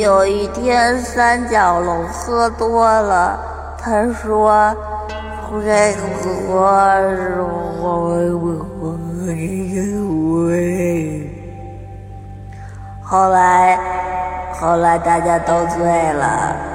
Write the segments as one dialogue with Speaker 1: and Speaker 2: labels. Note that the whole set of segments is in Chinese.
Speaker 1: 有一天，三角龙喝多了，他说：“会喝我后来，后来大家都醉了。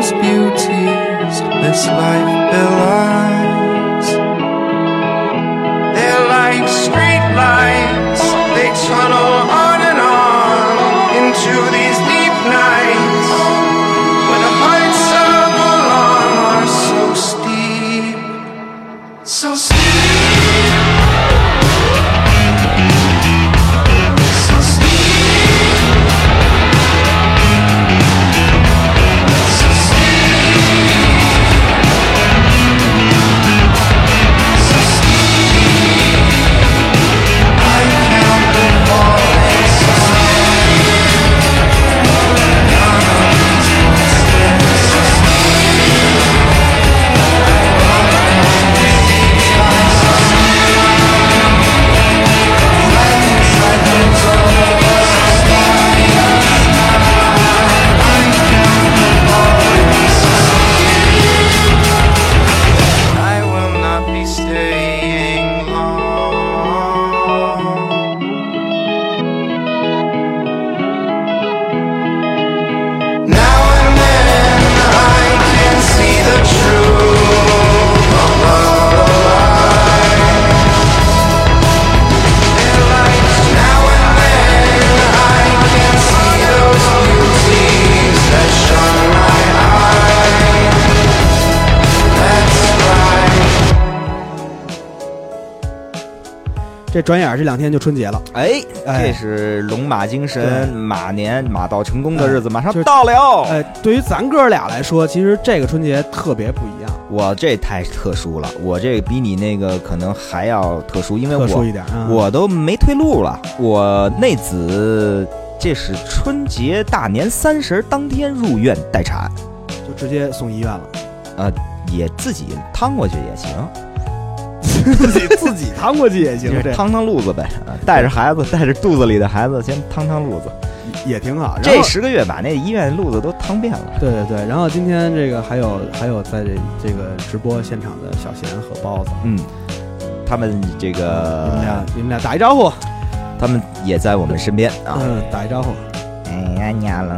Speaker 2: Those beauties this life belies. They're like street lights, they tunnel
Speaker 3: 这转眼儿这两天就春节了，
Speaker 4: 哎，
Speaker 3: 哎
Speaker 4: 这是龙马精神、马年、马到成功的日子马上到了。
Speaker 3: 哎，对于咱哥俩来说，其实这个春节特别不一样，
Speaker 4: 我这太特殊了，我这比你那个可能还要特殊，因为我
Speaker 3: 一点啊。
Speaker 4: 我都没退路了。我内子这是春节大年三十当天入院待产，
Speaker 3: 就直接送医院了，
Speaker 4: 呃，也自己趟过去也行，
Speaker 3: 自己自己趟过去也行，
Speaker 4: 趟趟路子呗，带着孩子，带着肚子里的孩子先趟趟路子。
Speaker 3: 也挺好。
Speaker 4: 这十个月把那医院路子都趟遍了。
Speaker 3: 对对对，然后今天这个还有还有在这这个直播现场的小贤和包子，
Speaker 4: 嗯，他们这个
Speaker 3: 你们俩你们俩打一招呼。
Speaker 4: 他们也在我们身边啊。
Speaker 3: 打一招呼。
Speaker 4: 哎呀娘了，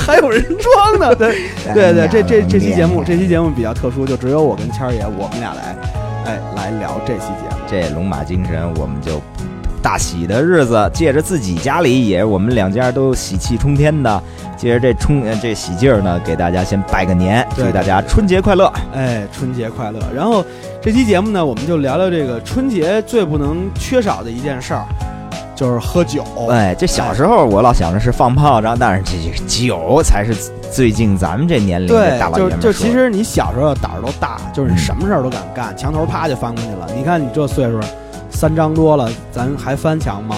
Speaker 3: 还有人装呢，对对对，这这这期节目，这期节目比较特殊，就只有我跟谦儿爷，我们俩来，哎，来聊这期节目。
Speaker 4: 这龙马精神，我们就大喜的日子，借着自己家里也我们两家都喜气冲天的，借着这冲呃这喜劲儿呢，给大家先拜个年，祝大家春节快乐。
Speaker 3: 哎，春节快乐！然后这期节目呢，我们就聊聊这个春节最不能缺少的一件事儿，就是喝酒。
Speaker 4: 哎，这小时候我老想着是放炮仗，但是这这酒才是最近咱们这年龄的
Speaker 3: 对
Speaker 4: 大，老
Speaker 3: 就
Speaker 4: 爷们儿说
Speaker 3: 就其实你小时候胆儿都大，就是你
Speaker 4: 嗯
Speaker 3: 什么事儿都敢干，墙头啪就翻过去了。你看你这岁数，三张多了，咱还翻墙吗？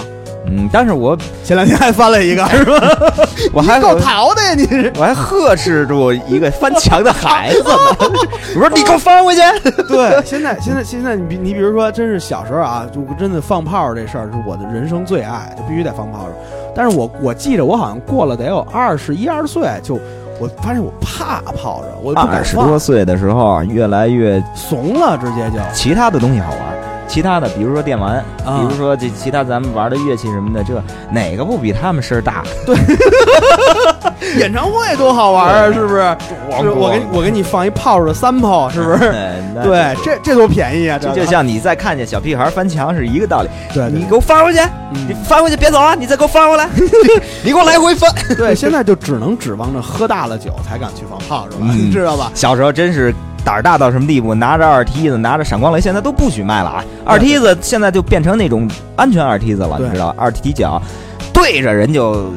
Speaker 4: 嗯，但是我
Speaker 3: 前两天还翻了一个，是吧？
Speaker 4: 我还
Speaker 3: 够淘的呀，你是。
Speaker 4: 我还呵斥住一个翻墙的孩子呢，我说你给我翻回去。
Speaker 3: 对，现在现在现在你比你比如说，真是小时候啊，就真的放炮这事儿是我的人生最爱，就必须得放炮仗。但是我我记着，我好像过了得有二十一二岁，就我发现我怕炮仗，我
Speaker 4: 二十多，岁的时候，越来越
Speaker 3: 怂了，直接就
Speaker 4: 其他的东西好玩。其他的，比如说电玩，
Speaker 3: 啊
Speaker 4: 比如说这其他咱们玩的乐器什么的，这哪个不比他们声儿大？
Speaker 3: 演唱会多好玩啊，是不是？是我给你我给你放一炮的三炮，是不是？对，这这多便宜啊！
Speaker 4: 这就像你再看见小屁孩翻墙是一个道理。
Speaker 3: 对对
Speaker 4: 你给我翻回去，你
Speaker 3: 嗯
Speaker 4: 翻回去别走啊！你再给我翻回来，你给我来回翻。
Speaker 3: 对，现在就只能指望着喝大了酒才敢去放炮，是吧？
Speaker 4: 嗯
Speaker 3: 你知道吧？
Speaker 4: 小时候真是胆儿大到什么地步，拿着二梯子，拿着闪光雷，现在都不许卖了啊！二梯子现在就变成那种安全二梯子了，你知道吧？二踢脚，对着人就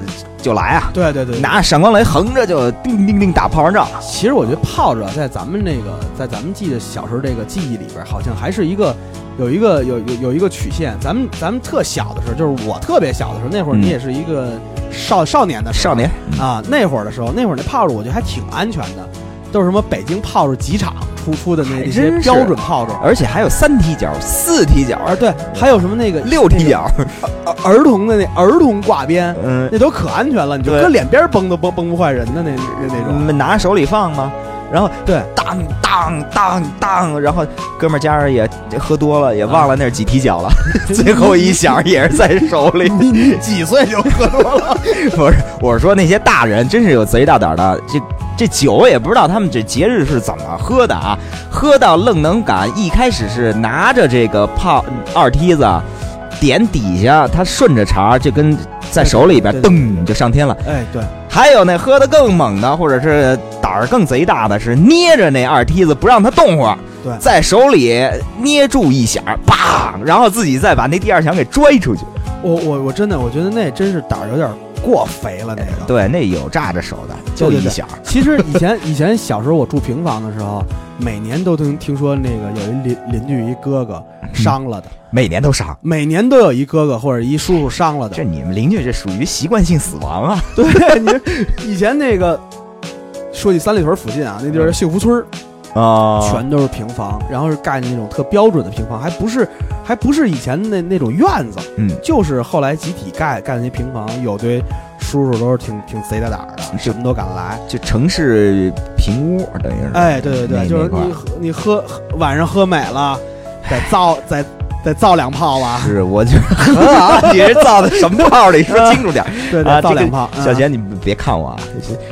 Speaker 4: 就来啊！
Speaker 3: 对对对，
Speaker 4: 拿着闪光雷横着就叮叮叮打炮仗仗。
Speaker 3: 其实我觉得炮仗在咱们那个，在咱们记得小时候这个记忆里边，好像还是一个有一个有有有一个曲线。咱们咱们特小的时候，就是我特别小的时候，那会儿
Speaker 4: 嗯
Speaker 3: 你也是一个少少年的
Speaker 4: 少年，
Speaker 3: 啊，那会儿的时候，那会儿那炮仗我觉得还挺安全的，都是什么北京炮仗集场出出的那些标准炮竹。
Speaker 4: 而且还有三踢脚、四踢脚、
Speaker 3: 啊，对，还有什么那个
Speaker 4: 六踢脚，
Speaker 3: 那个儿儿童的那儿童挂鞭，
Speaker 4: 嗯，
Speaker 3: 那都可安全了，你就
Speaker 4: 对
Speaker 3: 搁脸边崩都崩崩不坏人的那那那种。
Speaker 4: 嗯拿手里放吗？然后
Speaker 3: 对，
Speaker 4: 当当当当，然后哥们儿家人也喝多了，也忘了那是几踢脚了，最后一响也是在手里。
Speaker 3: 你你几岁就喝多了？
Speaker 4: 不是，我是说那些大人真是有贼大胆儿的，这这酒也不知道他们这节日是怎么喝的啊，喝到愣能敢一开始是拿着这个炮二梯子，点底下，他顺着茬就跟在手里边噔就上天了。
Speaker 3: 哎，对，
Speaker 4: 还有那喝的更猛的，或者是胆儿更贼大的，是捏着那二梯子不让它动会儿，
Speaker 3: 对
Speaker 4: 在手里捏住一响，砰，然后自己再把那第二响给拽出去。
Speaker 3: 我我我真的我觉得那真是胆儿有点过肥了那个。
Speaker 4: 对，那有炸着手的，就一小。
Speaker 3: 其实以前以前小时候我住平房的时候，每年都听听说那个有一邻邻居一哥哥伤了的，
Speaker 4: 每年都伤。
Speaker 3: 每年都有一哥哥或者一叔叔伤了的
Speaker 4: 这。你们邻居这属于习惯性死亡啊！
Speaker 3: 对，你以前那个说起三里屯附近啊，那地儿幸福村儿
Speaker 4: 啊
Speaker 3: 全都是平房，然后是盖那种特标准的平房，还不是还不是以前那那种院子，
Speaker 4: 嗯，
Speaker 3: 就是后来集体盖盖的那平房，有堆叔叔都是挺挺贼大胆儿的，什么都敢来。
Speaker 4: 就城市平屋，等于是。
Speaker 3: 哎，对对对，就是你喝你喝喝晚上喝美了，在造再得造两炮吧，
Speaker 4: 是，我就啊，你是造的什么炮？你说清楚点儿。
Speaker 3: 对，
Speaker 4: 啊，这个
Speaker 3: 得造两炮。嗯
Speaker 4: 小贤，你别看我啊，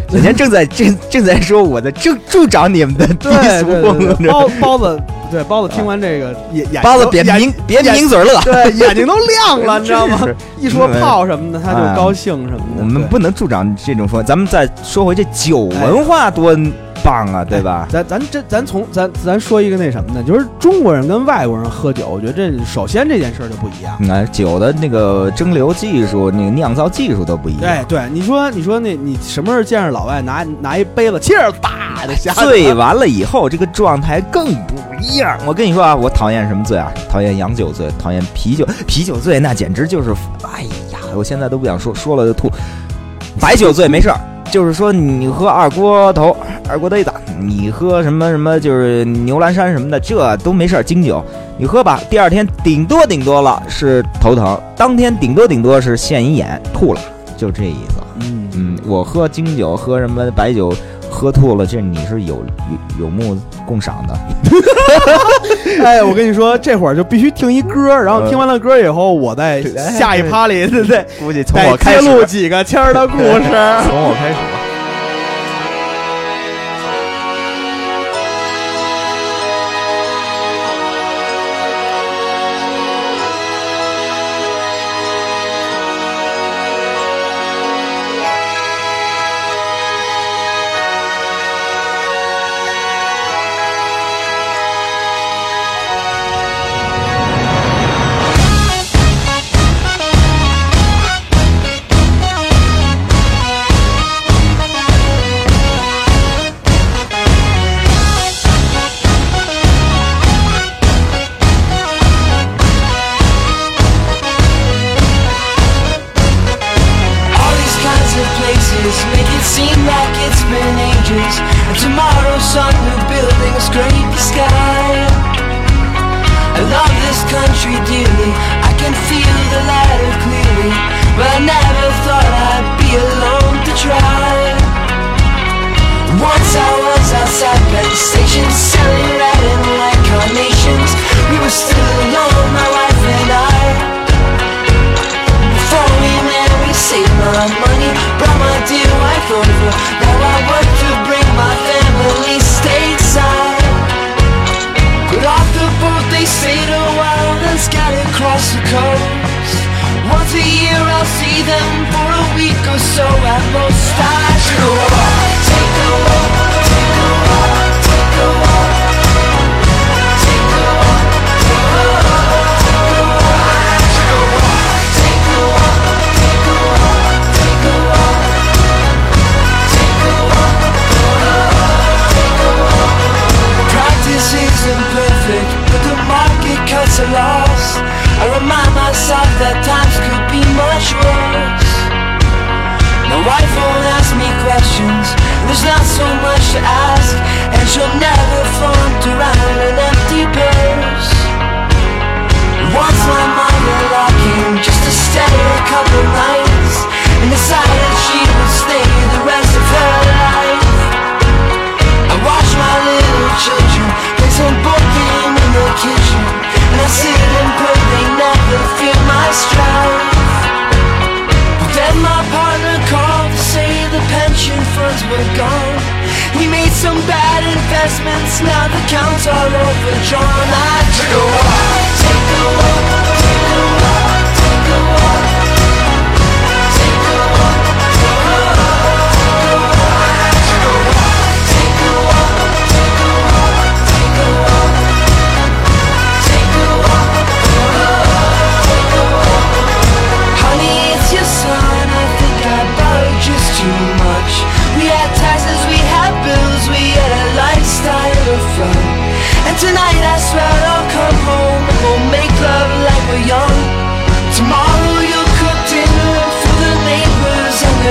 Speaker 4: 小贤正在正正在说我的正助长你们的低
Speaker 3: 对
Speaker 4: 俗
Speaker 3: 对对对，
Speaker 4: 风，
Speaker 3: 包包子，对包子听完这个眼眼
Speaker 4: 包子别抿别
Speaker 3: 眼
Speaker 4: 抿嘴乐。
Speaker 3: 对眼睛都亮了，你知道吗
Speaker 4: 真？是
Speaker 3: 一说炮什么的，他就
Speaker 4: 哎
Speaker 3: 高兴什么的。
Speaker 4: 我们
Speaker 3: 对
Speaker 4: 不能助长这种风，咱们再说回这酒文化多棒啊，对吧？
Speaker 3: 咱咱这咱从咱咱说一个那什么呢？就是中国人跟外国人喝酒，我觉得这首先这件事儿就不一样。
Speaker 4: 你看酒的那个蒸馏技术、那个酿造技术都不一样。
Speaker 3: 哎，对，你说你说那你什么时候见着老外拿拿一杯子气儿大的
Speaker 4: 醉完了以后，这个状态更不一样。我跟你说啊，我讨厌什么醉啊？讨厌洋酒醉，讨厌啤酒。啤酒醉那简直就是，哎呀，我现在都不想说，说了就吐。白酒醉没事儿，就是说你喝二锅头、二锅堆子，你喝什么什么就是牛栏山什么的，这都没事儿。精酒你喝吧，第二天顶多顶多了是头疼，当天顶多顶多是现一眼吐了，就这意思。
Speaker 3: 嗯
Speaker 4: 嗯，我喝京酒，喝什么白酒，喝吐了，这你是有有有目共赏的。
Speaker 3: 哈哈哈，哎，我跟你说，这会儿就必须听一歌，然后听完了歌以后，我
Speaker 4: 再
Speaker 3: 下一趴里，对对，
Speaker 4: 估计从我开始，
Speaker 3: 录几个签的故事，
Speaker 4: 从我开始
Speaker 5: 吧。bad investments, now the accounts are overdrawn. I take a walk, take a walk.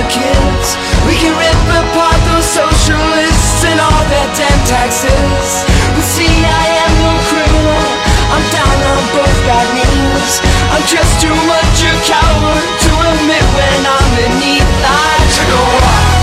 Speaker 5: the kids. We can rip apart those socialists and all their damn taxes. But see, I am no criminal. I'm down on both bad knees. I'm just too much a coward to admit when I'm in need. I took a walk.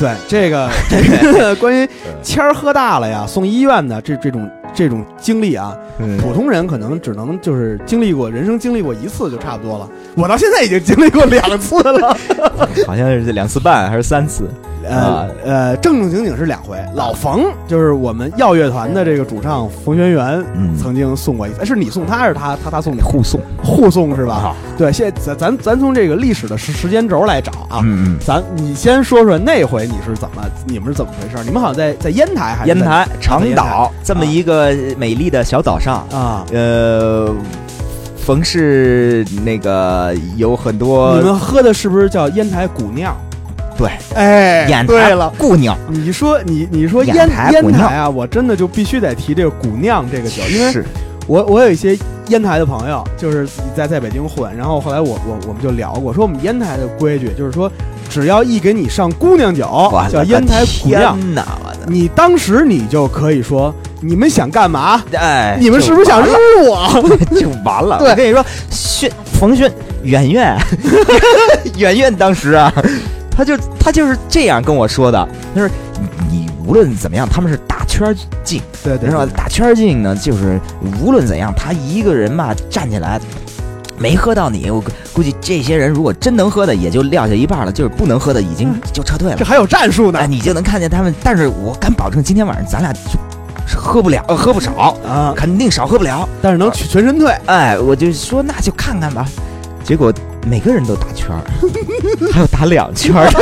Speaker 3: 对这个这个 关于谦儿喝大了呀送医院的这这种这种经历啊普通人可能只能就是经历过人生经历过一次就差不多了我到现在已经经历过两次了。
Speaker 4: 好像是两次半还是三次。
Speaker 3: 呃
Speaker 4: 啊
Speaker 3: 呃，正正经经是两回。老冯就是我们耀乐团的这个主唱冯轩辕，
Speaker 4: 嗯
Speaker 3: 曾经送过一次，哎是你送他还是他他他送你？
Speaker 4: 互送
Speaker 3: 互送是吧？
Speaker 4: 啊
Speaker 3: 对，现在咱咱咱从这个历史的时时间轴来找啊。
Speaker 4: 嗯嗯，
Speaker 3: 咱你先说说那回你是怎么，你们是怎么回事？你们好像在在烟台还是
Speaker 4: 烟台长
Speaker 3: 烟
Speaker 4: 岛这么一个美丽的小岛上，
Speaker 3: 啊？
Speaker 4: 呃，冯氏那个有很多
Speaker 3: 你们喝的是不是叫烟台古酿？
Speaker 4: 对
Speaker 3: 哎，
Speaker 4: 烟台
Speaker 3: 对了。
Speaker 4: 姑娘，
Speaker 3: 你说你你说
Speaker 4: 烟
Speaker 3: 台烟
Speaker 4: 台
Speaker 3: 啊，我真的就必须得提这个古酿这个酒，因为
Speaker 4: 是
Speaker 3: 我我有一些烟台的朋友，就是在在北京混，然后后来我我我们就聊过，说我们烟台的规矩就是说，只要一给你上姑娘酒叫烟台古酿，
Speaker 4: 天哪，
Speaker 3: 你当时你就可以说你们想干嘛？
Speaker 4: 哎，
Speaker 3: 你们是不是想
Speaker 4: 就
Speaker 3: 日我？
Speaker 4: 就完了？
Speaker 3: 对
Speaker 4: 我跟你说，轩冯轩圆圆 圆圆当时啊，他就他就是这样跟我说的，他说你无论怎么样，他们是打圈儿进。
Speaker 3: 对对
Speaker 4: 是吧？打圈儿进呢，就是无论怎样，他一个人嘛站起来，没喝到你，我估估计这些人如果真能喝的，也就撂下一半了；就是不能喝的，已经就撤退了
Speaker 3: 这。还有战术呢
Speaker 4: 哎，你就能看见他们，但是我敢保证，今天晚上咱俩就是喝不了，呃喝不少，
Speaker 3: 啊！
Speaker 4: 肯定少喝不了。
Speaker 3: 但是能全全身退，
Speaker 4: 哎，我就说那就看看吧。结果每个人都打圈儿，还有打两圈儿的，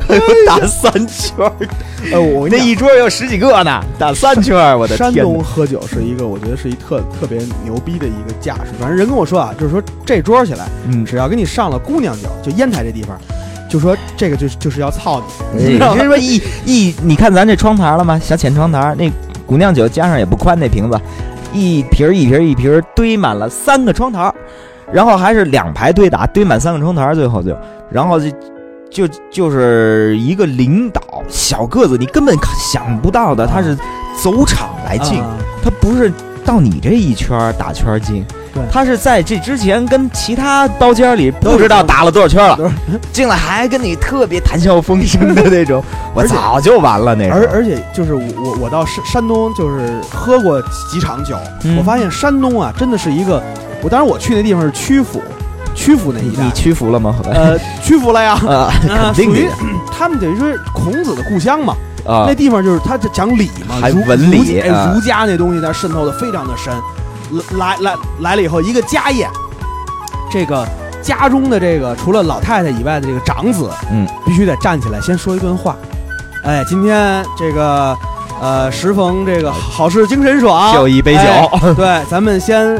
Speaker 4: 还有打三圈儿的，
Speaker 3: 呃，我跟
Speaker 4: 那一桌有十几个呢，打三圈儿，我的
Speaker 3: 山
Speaker 4: 天山！
Speaker 3: 东喝酒是一个，我觉得是一特特别牛逼的一个架势。反正人跟我说啊，就是说这桌起来，
Speaker 4: 嗯，
Speaker 3: 只要给你上了姑娘酒，就烟台这地方，就说这个就是就是要操你，你
Speaker 4: 是？说一一，你看咱这窗台了吗？小浅窗台，那姑娘酒加上也不宽，那瓶子一瓶儿一瓶儿一瓶儿堆满了三个窗台，然后还是两排堆打，堆满三个窗台，最后就，然后就就就是一个领导小个子，你根本想不到的，他是走场来进，
Speaker 3: 啊。
Speaker 4: 他不是到你这一圈打圈进
Speaker 3: 对。
Speaker 4: 他是在这之前跟其他包间里不知道打了多少圈了，进来还跟你特别谈笑风生的那种，我早就完了那种。
Speaker 3: 而而且就是我我我到山山东就是喝过几场酒，
Speaker 4: 嗯。
Speaker 3: 我发现山东啊真的是一个，我当时我去那地方是曲阜，曲阜那一带
Speaker 4: 你，屈服了吗？后来
Speaker 3: 呃，屈服了呀。
Speaker 4: 啊，
Speaker 3: 啊，属于
Speaker 4: 肯定的
Speaker 3: 他们等于说孔子的故乡嘛，
Speaker 4: 啊
Speaker 3: 那，地方就是他这讲礼嘛，儒
Speaker 4: 还文理
Speaker 3: 儒家哎
Speaker 4: 啊
Speaker 3: 儒家那东西它渗透的非常的深。来来来了以后，一个家宴，这个家中的这个除了老太太以外的这个长子，
Speaker 4: 嗯，
Speaker 3: 必须得站起来先说一段话。哎，今天这个呃，时逢这个好事精神爽，
Speaker 4: 就一杯酒
Speaker 3: 哎对，咱们先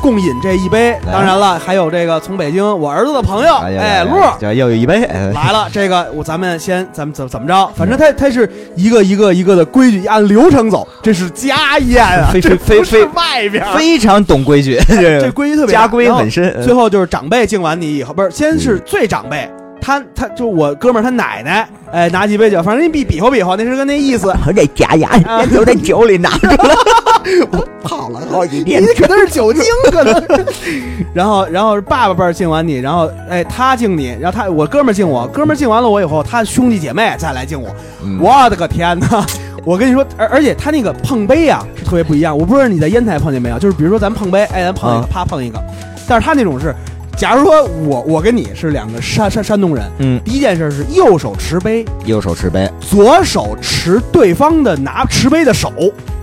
Speaker 3: 共饮这一杯。当然了，还有这个从北京我儿子的朋友，
Speaker 4: 哎呀
Speaker 3: 哎，洛。
Speaker 4: 这又有一杯，哎
Speaker 3: 来了，这个我咱们先咱们怎怎么着？反正他他是一个一个一个的规矩，按流程走。这是家宴啊，
Speaker 4: 非非非
Speaker 3: 外边，
Speaker 4: 非常懂规矩，
Speaker 3: 这
Speaker 4: 这
Speaker 3: 规矩特别
Speaker 4: 家规很深。
Speaker 3: 最后就是长辈敬完你以后，不是先是最长辈，他他就我哥们儿他奶奶，哎，拿几杯酒，反正你比比划比划，那是个那意思。
Speaker 4: 我 这假牙
Speaker 3: 啊
Speaker 4: 都在酒里拿着了，
Speaker 3: 跑了
Speaker 4: 好几
Speaker 3: 你可能是酒精，可能。然后，然后爸爸辈儿敬完你，然后哎他敬你，然后他我哥们儿敬我，哥们儿敬完了我以后，他兄弟姐妹再来敬我，
Speaker 4: 嗯
Speaker 3: 我的个天哪！我跟你说，而而且他那个碰杯啊是特别不一样。我不知道你在烟台碰见没有，就是比如说咱碰杯，哎，咱碰一个，
Speaker 4: 啊
Speaker 3: 啪碰一个。但是他那种是，假如说我我跟你是两个山山山东人，
Speaker 4: 嗯，
Speaker 3: 第一件事是右手持杯，
Speaker 4: 右手持杯，
Speaker 3: 左手持对方的拿持杯的手。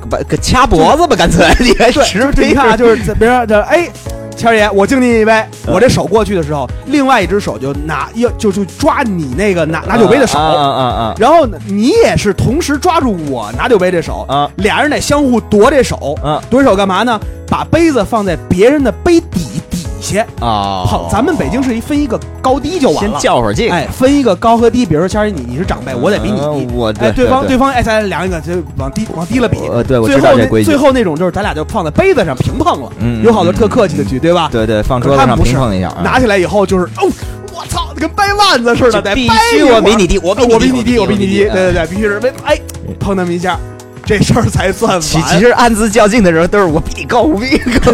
Speaker 4: 把给掐脖子吧，干脆 你还
Speaker 3: 对，
Speaker 4: 持杯
Speaker 3: 你看啊，就是在别人这哎。谦儿爷，我敬您一杯。
Speaker 4: 嗯
Speaker 3: 我这手过去的时候，另外一只手就拿要就就抓你那个拿拿酒杯的手，
Speaker 4: 啊啊啊
Speaker 3: 然后呢，你也是同时抓住我拿酒杯这手，
Speaker 4: 啊
Speaker 3: 俩人得相互夺这手，
Speaker 4: 啊
Speaker 3: 夺手干嘛呢？把杯子放在别人的杯底
Speaker 4: 啊！
Speaker 3: 碰。咱们北京是一分一个高低就完
Speaker 4: 先
Speaker 3: 了，
Speaker 4: 较会儿劲，
Speaker 3: 哎，分一个高和低。比如说谦儿，你你是长辈，我得比你低。
Speaker 4: 嗯我
Speaker 3: 哎，对方
Speaker 4: 对
Speaker 3: 对方哎，咱俩一个就往低往低了比。
Speaker 4: 呃，对我
Speaker 3: 最后
Speaker 4: 知道这规矩
Speaker 3: 那最。后那种就是咱俩就放在杯子上平碰了，
Speaker 4: 嗯
Speaker 3: 有好多特客气的举，对吧？
Speaker 4: 对对，放桌子上
Speaker 3: 他们不是
Speaker 4: 平碰一下啊，
Speaker 3: 拿起来以后就是哦，我操，跟掰腕子似的，得
Speaker 4: 必须我比你低，我比
Speaker 3: 我比你低，我比你低，对对
Speaker 4: 对。
Speaker 3: 必须是为哎碰那么一下，这事儿才算完。
Speaker 4: 其其实暗自较劲的时候，都是我比你高，我比你高，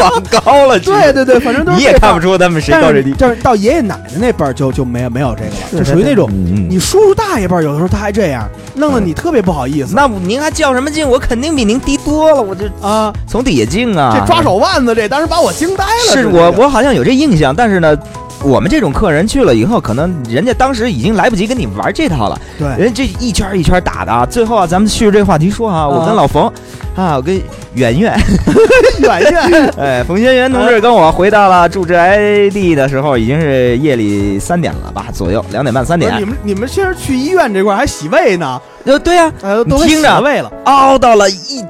Speaker 4: 往高了。
Speaker 3: 对对对，反正都是
Speaker 4: 你也看不。出他们谁高谁低。
Speaker 3: 就是到爷爷奶奶那辈儿就就没有没有这个了，就属于那种
Speaker 4: 嗯
Speaker 3: 你叔叔大爷辈儿有的时候他还这样，弄得你特别不好意思。
Speaker 4: 那您还较什么劲？我肯定比您低多了，我就
Speaker 3: 啊，
Speaker 4: 从底下敬啊。
Speaker 3: 这抓手腕子这当时把我惊呆了。
Speaker 4: 是我我好像有这印象，但是呢，我们这种客人去了以后，可能人家当时已经来不及跟你玩这套了，
Speaker 6: 对，
Speaker 4: 人家这一圈一圈打的啊。最后啊，咱们续着这个话题说啊，我跟老冯啊，我跟圆圆，
Speaker 6: 圆圆。
Speaker 4: 哎，冯轩辕同志跟我回到了住宅地的时候，已经是夜里三点了吧，左右两点半三点。
Speaker 6: 你。们你们先是去医院这块还洗胃呢，
Speaker 4: 呃，对呀、
Speaker 6: 呃，都
Speaker 4: 着
Speaker 6: 胃了。
Speaker 4: 熬到了一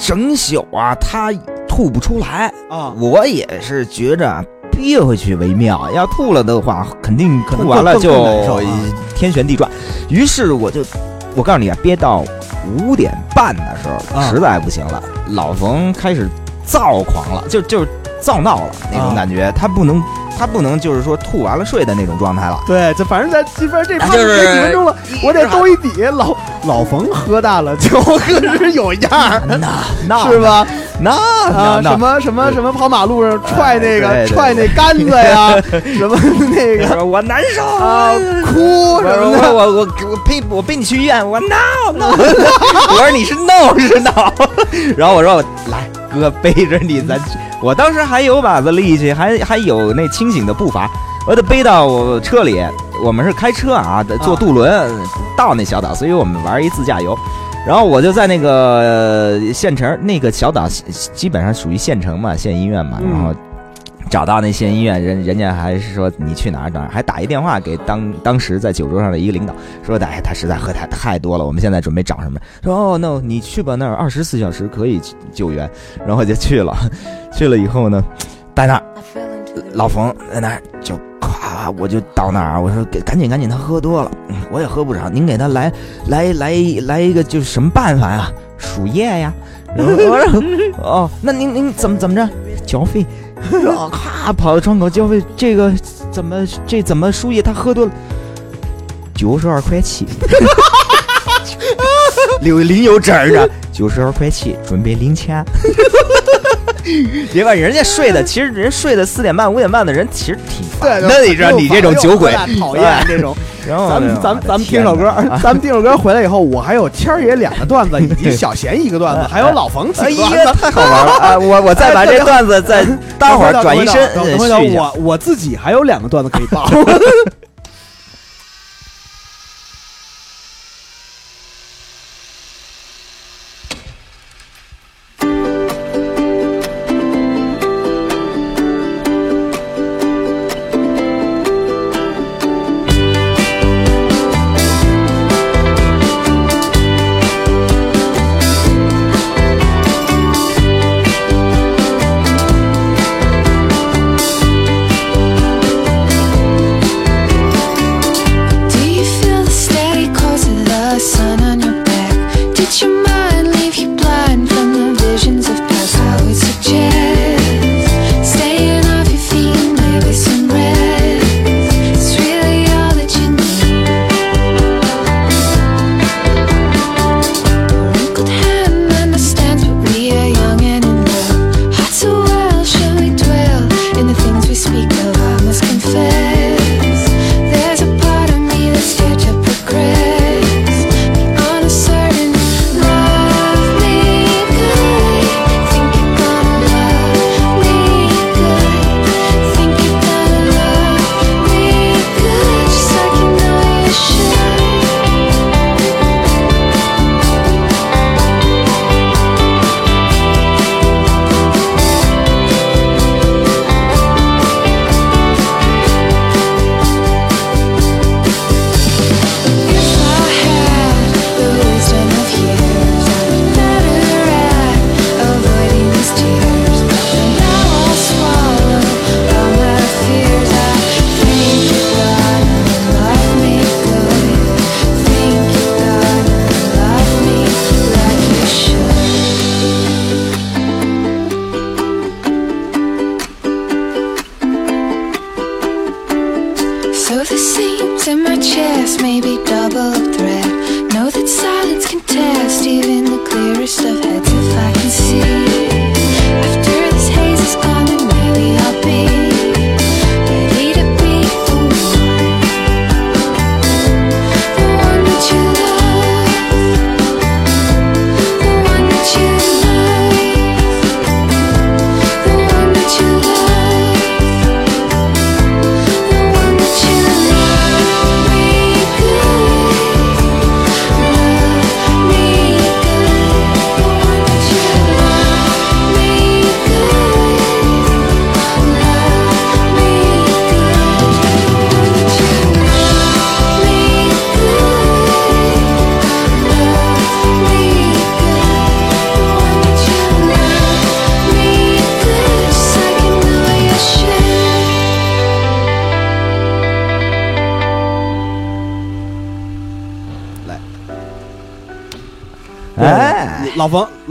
Speaker 4: 整宿啊，他吐不出来。
Speaker 6: 啊，
Speaker 4: 我也是觉着憋回去为妙，要吐了的话，肯定
Speaker 6: 可能
Speaker 4: 吐完了就天旋地转。于是我就，我告诉你啊，憋到五点半的时候，
Speaker 6: 啊
Speaker 4: 实在不行了，老冯开始躁狂了，就就是躁闹了那种
Speaker 6: 啊
Speaker 4: 感觉，他不能。他不能就是说吐完了睡的那种状态了，
Speaker 6: 对，这反正在这边这趴
Speaker 4: 就是
Speaker 6: 几分钟了，我得兜一底。老老冯喝大了就可是有样儿，
Speaker 4: 那那
Speaker 6: 是？吧？
Speaker 4: 那
Speaker 6: 啊，什么什么什么跑马路上踹那个踹那杆子呀，什么那个。
Speaker 4: 我难受
Speaker 6: 啊。哭
Speaker 4: 我
Speaker 6: 什么的，
Speaker 4: 我我我我陪我背你去医院，我闹闹，我说你是闹是闹，然后我说我来哥背着你咱去，我当时还有把子力气，还还有那清醒的步伐，我得背到我车里，我们是开车啊，得坐渡轮到那小岛，所以我们玩一自驾游。然后我就在那个呃县城，那个小岛基基本上属于县城嘛，县医院嘛，
Speaker 6: 嗯
Speaker 4: 然后找到那县医院，人人家还是说你去哪儿哪儿，还打一电话给当当时在酒桌上的一个领导，说的哎他实在喝太太多了，我们现在准备找什么？说哦 no，你去吧，那儿二十四小时可以救援，然后我就去了，去了以后呢，在那儿老冯在那儿就咵，我就到那儿，我说给赶紧赶紧，他喝多了，嗯我也喝不着，您给他来来来来一个就是什么办法呀？输液呀？然后 我说哦，那您您怎么怎么着？交费？啊，咔跑到窗口交费，这个怎么这怎么输液？他喝多了，九十二块七，留领有证儿呢，九十二块七，准备零钱。别管人家睡的，其实人睡的四点半五点半的人其实挺烦
Speaker 6: 对，
Speaker 4: 的，你知道你这种酒鬼，
Speaker 6: 讨厌这种。
Speaker 4: 然后
Speaker 6: 咱们咱们 咱们听首歌，咱们听首歌回来以后，我还有天儿爷两个段子，以及小贤一个段子，还有老冯
Speaker 4: 哎
Speaker 6: 几个
Speaker 4: 呀，
Speaker 6: 段子。
Speaker 4: 太好玩了啊！我我再把这段子再待会儿转一身，
Speaker 6: 等
Speaker 4: 呃
Speaker 6: 会儿
Speaker 4: 续一下。
Speaker 6: 我我自己还有两个段子可以报。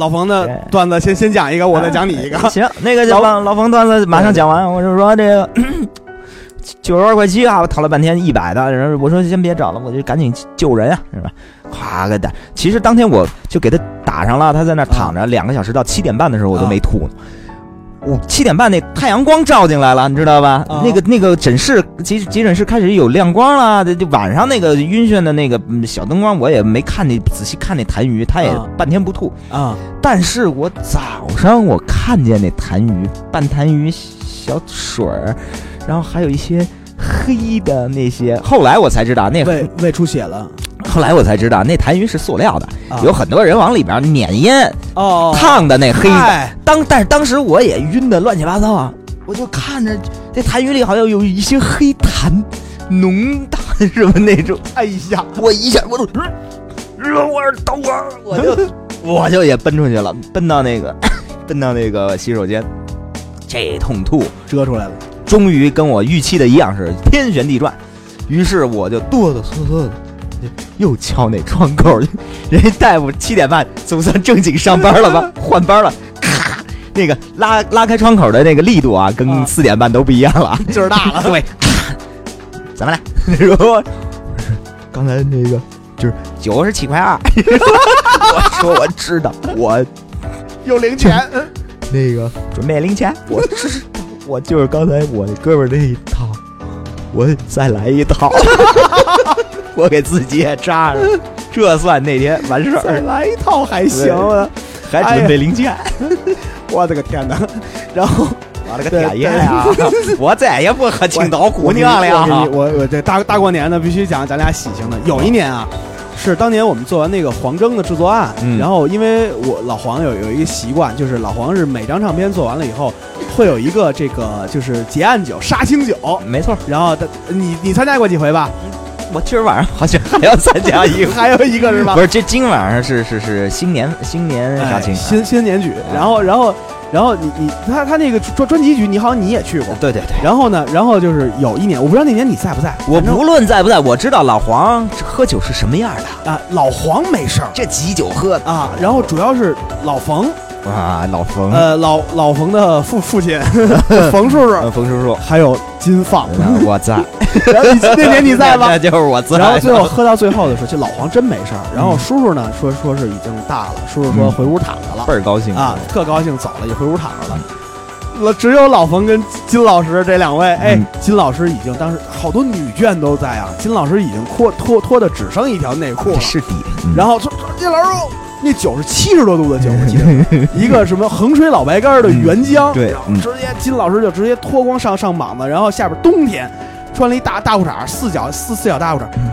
Speaker 3: 老冯，的
Speaker 4: 哎
Speaker 3: 段子先先讲一个，我再讲你一个。
Speaker 4: 行，那个就
Speaker 3: 老
Speaker 4: 老老冯段子马上讲完，我就说这个 九十二块七啊，我讨了半天一百的，然后我说先别找了，我就赶紧救人啊，是吧？咵给打。其实当天我就给他打上了，他在那躺着两个小时，到七点半的时候我都没吐呢。我七点半那太阳光照进来了，你知道吧？
Speaker 3: 啊
Speaker 4: 那个那个诊室急急诊室开始有亮光了，这就晚上那个晕眩的那个嗯小灯光，我也没看那仔细看那痰盂，他也
Speaker 3: 啊
Speaker 4: 半天不吐。
Speaker 3: 啊
Speaker 4: 但是我早上我看见那痰盂，半痰盂小水儿，然后还有一些黑的那些，后来我才知道那
Speaker 3: 胃胃出血了。
Speaker 4: 后来我才知道那痰盂是塑料的，
Speaker 3: 啊。
Speaker 4: 有很多人往里边碾烟，
Speaker 3: 哦，
Speaker 4: 烫的那黑的。
Speaker 3: 哎
Speaker 4: 当但是当时我也晕的乱七八糟啊，我就看着这痰盂里好像有一些黑痰，浓痰什么那种，
Speaker 3: 哎呀，
Speaker 4: 我一下我就，呃我说等会儿，我就 我就也奔出去了，奔到那个 奔到那个洗手间，这通吐，
Speaker 3: 遮出来了。
Speaker 4: 终于跟我预期的一样是天旋地转，于是我就哆哆嗦嗦的又敲那窗口去，人家大夫七点半总算正经上班了吧，换班了，咔，那个拉拉开窗口的那个力度啊，跟
Speaker 3: 啊
Speaker 4: 四点半都不一样了。
Speaker 3: 劲 儿大了。
Speaker 4: 对，怎么了？说刚才那个就是九十七块二。我说我知道，我
Speaker 3: 有零钱，
Speaker 4: 那个准备零钱，我知道，我就是刚才我那哥们儿那一套，我再来一套，我给自己也扎上，这算那天完事
Speaker 3: 再
Speaker 4: 儿，
Speaker 3: 来一套还行啊！
Speaker 4: 还准备零件。
Speaker 3: 我的个天哪！然后
Speaker 4: 我了个天爷呀！我再也不喝青岛姑娘了呀！
Speaker 3: 我我这大大过年的必须讲咱俩喜庆的。有一年啊，是当年我们做完那个黄征的制作案，
Speaker 4: 嗯
Speaker 3: 然后因为我老黄有有一个习惯，就是老黄是每张唱片做完了以后，会有一个这个就是结案酒杀青酒，
Speaker 4: 没错，
Speaker 3: 然后他你你参加过几回吧？
Speaker 4: 我今儿晚上好像还要参加一个。
Speaker 3: 还有一个是吧
Speaker 4: 不？是，这今晚上是是是新年新年杀
Speaker 3: 哎，新新年曲，然后然后然后你你他他那个专专辑局，你好像你也去过。
Speaker 4: 对对对。
Speaker 3: 然后呢，然后就是有一年，我不知道那年你在不在，
Speaker 4: 我不论在不在，我知道老黄喝酒是什么样的，
Speaker 3: 啊，老黄没事儿
Speaker 4: 这几酒喝的
Speaker 3: 啊，然后主要是老冯，
Speaker 4: 啊，老冯，
Speaker 3: 呃，老老冯的父父亲冯叔叔，
Speaker 4: 呃冯叔叔，
Speaker 3: 还有金放，
Speaker 4: 我在，
Speaker 3: 然后你那年你在吗？
Speaker 4: 那？就是我在。
Speaker 3: 然后最后喝到最后的时候，这老黄真没事儿。然后叔叔呢说说是已经大了，叔叔说
Speaker 4: 嗯。
Speaker 3: 回屋躺着了
Speaker 4: 倍儿高兴
Speaker 3: 啊，特高兴走了，也回屋躺着了。了，只有老冯跟金老师这两位，哎
Speaker 4: 嗯，
Speaker 3: 金老师已经当时好多女眷都在啊，金老师已经脱脱脱的只剩一条内裤了，
Speaker 4: 是底，嗯。
Speaker 3: 然后说金老师说那酒是七十多度的酒，我记得 一个什么衡水老白干的原浆，
Speaker 4: 嗯对嗯
Speaker 3: 直接金老师就直接脱光上上膀子，然后下边冬天穿了一大大裤衩，四角四四角大裤衩。
Speaker 4: 嗯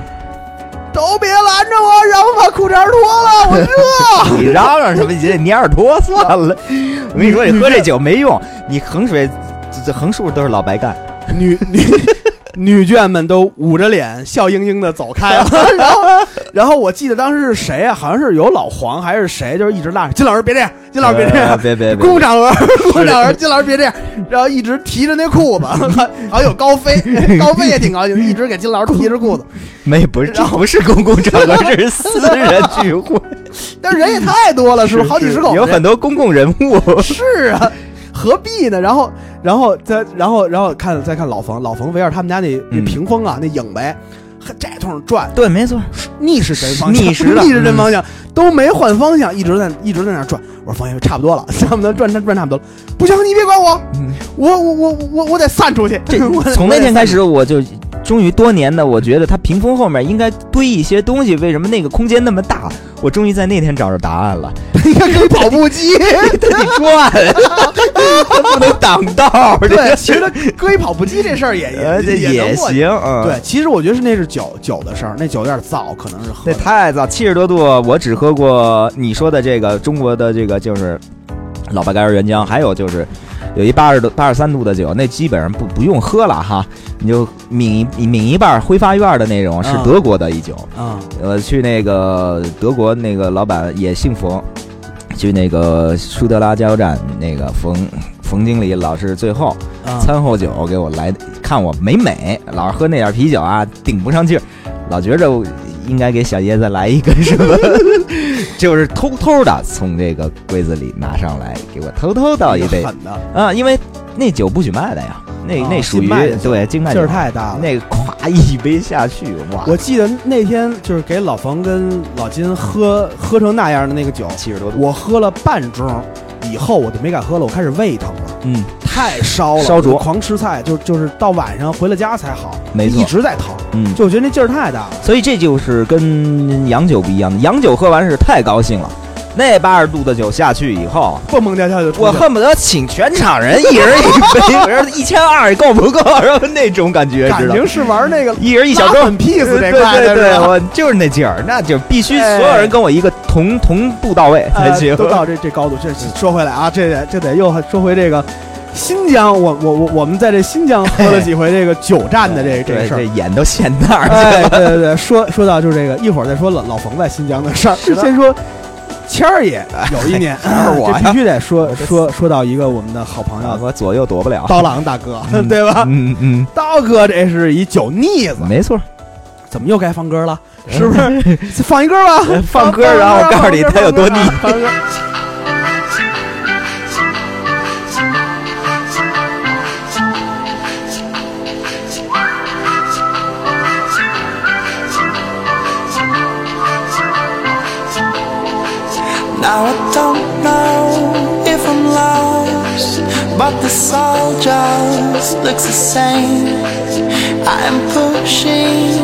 Speaker 3: 都别拦着我，让我把裤衩脱了，我热。
Speaker 4: 你嚷嚷什么？你这蔫耳朵算了。我跟你说，你喝这酒没用，你衡水这这横竖都是老白干。
Speaker 3: 女女女眷们都捂着脸，笑盈盈的走开了。然后，然后我记得当时是谁啊？好像是有老黄还是谁，就是一直拉着金老师别这样，金老师别这样，
Speaker 4: 呃别别别
Speaker 3: 公共场合，公共场合，金老师别这样，然后一直提着那裤子，好像有高飞，高飞也挺高兴，一直给金老师提着裤子，
Speaker 4: 没不是，这不是公共场合，这是私人聚会，
Speaker 3: 但是人也太多了，是不是？好几十口，
Speaker 4: 有很多公共人物。
Speaker 3: 是啊，何必呢？然后，然后再，然后，然后看再看老冯，老冯围着他们家那那
Speaker 4: 嗯
Speaker 3: 屏风啊，那影呗，和这通转，
Speaker 4: 对，没错，
Speaker 3: 逆时针方向，
Speaker 4: 逆时
Speaker 3: 逆时针方向都没换方向，一直在一直在那转。我说方向差不多了，差不多转转转差不多了。不行，你别管我，
Speaker 4: 嗯。
Speaker 3: 我我我我我得散出去。
Speaker 4: 这
Speaker 3: 我
Speaker 4: 从那天开，始，我就终于多年的，我觉得它屏风后面应该堆一些东西，为什么那个空间那么大？我终于在那天找着答案了。
Speaker 3: 应该跟跑步机。
Speaker 4: 它 得转，它不能挡道。
Speaker 3: 对，其实搁一跑步机这事儿也也能过去。
Speaker 4: 行，嗯，
Speaker 3: 对，，其实我觉得是那是酒酒的事儿，那酒有点燥，可能是喝
Speaker 4: 那
Speaker 3: 的。
Speaker 4: 太早，七十多度，我只喝过你说的这个中国的这个就是老白干儿原浆，还有就是有一八十度、八十三度的酒，那基本上不不用喝了哈，你就抿一抿一半，挥发院的那种，是
Speaker 3: 啊
Speaker 4: 德国的一酒。
Speaker 3: 啊
Speaker 4: 呃，去那个德国那个老板也姓冯，去那个舒德拉加油站那个冯冯经理老是最后
Speaker 3: 啊
Speaker 4: 餐后酒给我来，看我美美，老是喝那点啤酒啊，顶不上劲儿，老觉着应该给小爷子来一个什么就是偷偷的从这个柜子里拿上来，给我偷偷倒一杯。
Speaker 3: 狠的，
Speaker 4: 啊，因为那酒不许卖的呀，那
Speaker 3: 啊
Speaker 4: 那属于对
Speaker 3: 劲儿太大了。
Speaker 4: 那个咵一杯下去，哇，
Speaker 3: 我记得那天就是给老冯跟老金喝喝成那样的那个酒，
Speaker 4: 七十多度，
Speaker 3: 我喝了半盅，以后我就没敢喝了，我开始胃疼了，
Speaker 4: 嗯，
Speaker 3: 太烧了，
Speaker 4: 烧灼。
Speaker 3: 我狂吃菜，就就是到晚上回了家才好，
Speaker 4: 没错。
Speaker 3: 一直在疼，
Speaker 4: 嗯，
Speaker 3: 就我觉得那劲儿太大了。
Speaker 4: 所以这就是跟洋酒不一样的，洋酒喝完是太高兴了，那八十度的酒下去以后，
Speaker 3: 蹦蹦跳跳就出去了
Speaker 4: 我恨不得请全场人一人一杯，我说一千二够不够？然后那种感觉，知道吗
Speaker 3: 感情是玩那个
Speaker 4: 一人一小盅
Speaker 3: 拉粉 piece 这
Speaker 4: 对
Speaker 3: 块的
Speaker 4: 对对，
Speaker 3: 是吧
Speaker 4: 我就是那劲儿，那就必须
Speaker 3: 哎
Speaker 4: 所有人跟我一个同同步到位才
Speaker 3: 呃
Speaker 4: 行。
Speaker 3: 都到这这高度。这说回来啊，这得这得又说回这个新疆，我我我我们在这新疆喝了几回这个酒战的这这事儿。
Speaker 4: 这眼都陷那儿。
Speaker 3: 对对对，说说到就是这个，一会儿再说老老冯在新疆的事儿。
Speaker 4: 是
Speaker 3: 先说谦儿爷有一年，
Speaker 4: 是我
Speaker 3: 必须得说说说到一个我们的好朋友
Speaker 4: 我左右躲不了，
Speaker 3: 刀郎大哥，
Speaker 4: 嗯
Speaker 3: 对吧？
Speaker 4: 嗯嗯，
Speaker 3: 刀哥这是一酒腻子，
Speaker 4: 没错，
Speaker 3: 怎么又该放歌了？是不是？放一歌吧，
Speaker 4: 放歌然后我告诉你他有多腻
Speaker 2: Now I don't know if I'm lost, but this all just looks the same. I am pushing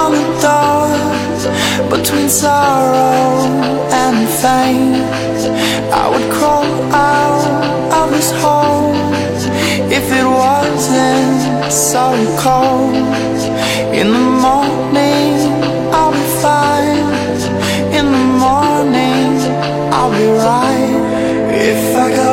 Speaker 2: on the door between sorrow and fame. I would crawl out of this hole if it wasn't so cold. In the morning, If I go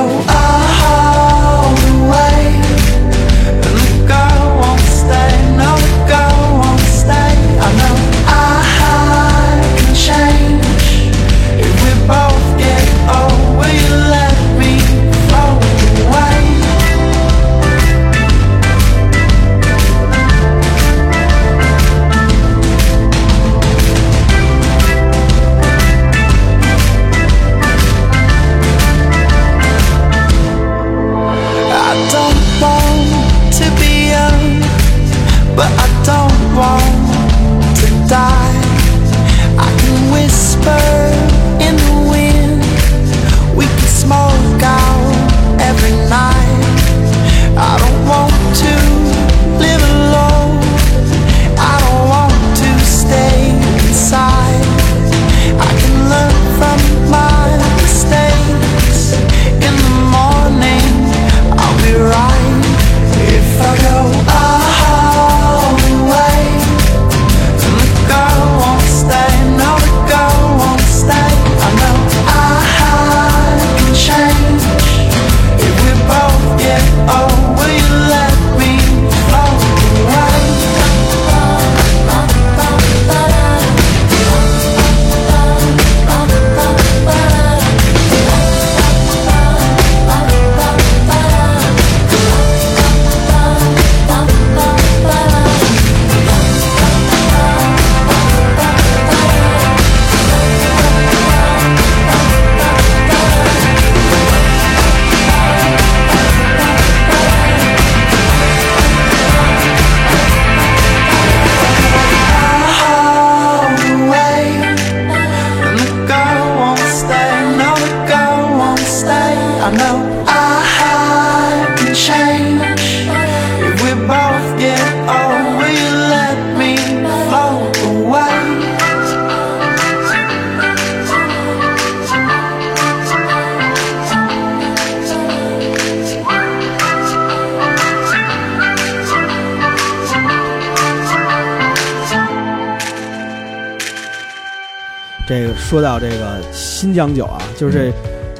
Speaker 3: 疆酒啊，就是这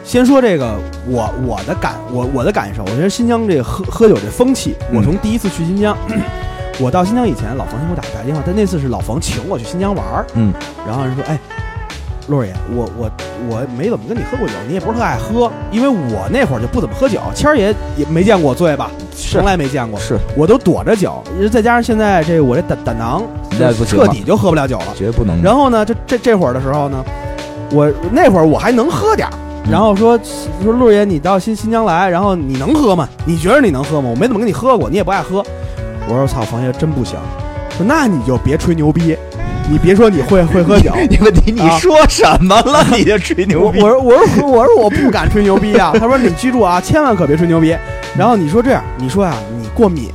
Speaker 3: 先说这个我我的感我我的感受，我觉得新疆这喝喝酒这风气，
Speaker 4: 嗯。
Speaker 3: 我从第一次去新疆，我到新疆以前，老冯先给我打打电话，但那次是老冯请我去新疆玩儿，
Speaker 4: 嗯，
Speaker 3: 然后人说，哎，陆儿爷，我我我没怎么跟你喝过酒，你也不是特爱喝，因为我那会儿就不怎么喝酒，谦儿爷也没见过我醉吧，
Speaker 4: 是。
Speaker 3: 从来没见过，
Speaker 4: 是。
Speaker 3: 我都躲着酒，再加上现在这我这胆胆囊彻底就喝不了酒了。
Speaker 4: 绝不能。
Speaker 3: 然后呢，这这这会儿的时候呢，我那会儿我还能喝点儿。然后说说陆爷，你到新新疆来，然后你能喝吗？你觉得你能喝吗？我没怎么跟你喝过，你也不爱喝。我说操，房爷真不行。说那你就别吹牛逼，你别说你会会喝酒。
Speaker 4: 你问题你
Speaker 3: 啊
Speaker 4: 说什么了？你就吹牛逼
Speaker 3: 我我？说我说我说我不敢吹牛逼啊。他说你记住啊，千万可别吹牛逼。然后你说这样，你说啊、你过敏，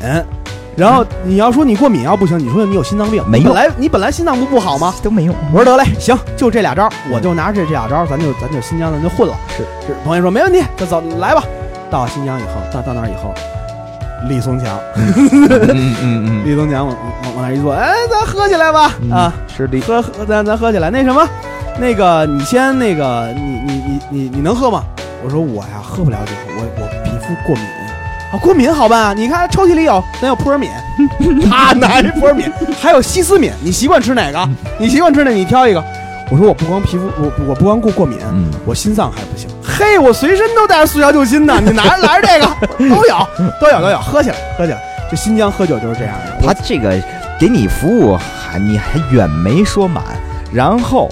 Speaker 3: 然后你要说你过敏要不行，你说你有心脏病，
Speaker 4: 没用
Speaker 3: 本来你本来心脏不不好吗？
Speaker 4: 都没用。
Speaker 3: 我说得嘞，行，就这俩招儿，我就拿着这这俩招儿，咱就咱就新疆咱就混了。
Speaker 4: 是
Speaker 3: 是，朋友说没问题，那走来吧。到新疆以后，到到那儿以后，李松强，
Speaker 4: 嗯嗯嗯
Speaker 3: 李松强往往往那儿一坐，哎，咱喝起来吧，
Speaker 4: 嗯
Speaker 3: 啊，，
Speaker 4: 是的。
Speaker 3: 喝喝，咱咱喝起来。那什么，那个你先那个，你你你你你能喝吗？我说我呀喝不了酒，我我皮肤过敏。啊，过敏好办啊！你看抽屉里有，咱有扑尔敏，他拿着扑尔敏，还有西斯敏，你习惯吃哪个？你习惯吃哪？你挑一个。我说我不光皮肤，我我不光过过敏，
Speaker 4: 嗯，
Speaker 3: 我心脏还不行。嘿，我随身都带着速效救心呢，你拿着拿着这个 都有，都有都有，喝起来喝起来。这新疆喝酒就是这样的，
Speaker 4: 他这个给你服务还你还远没说满，然后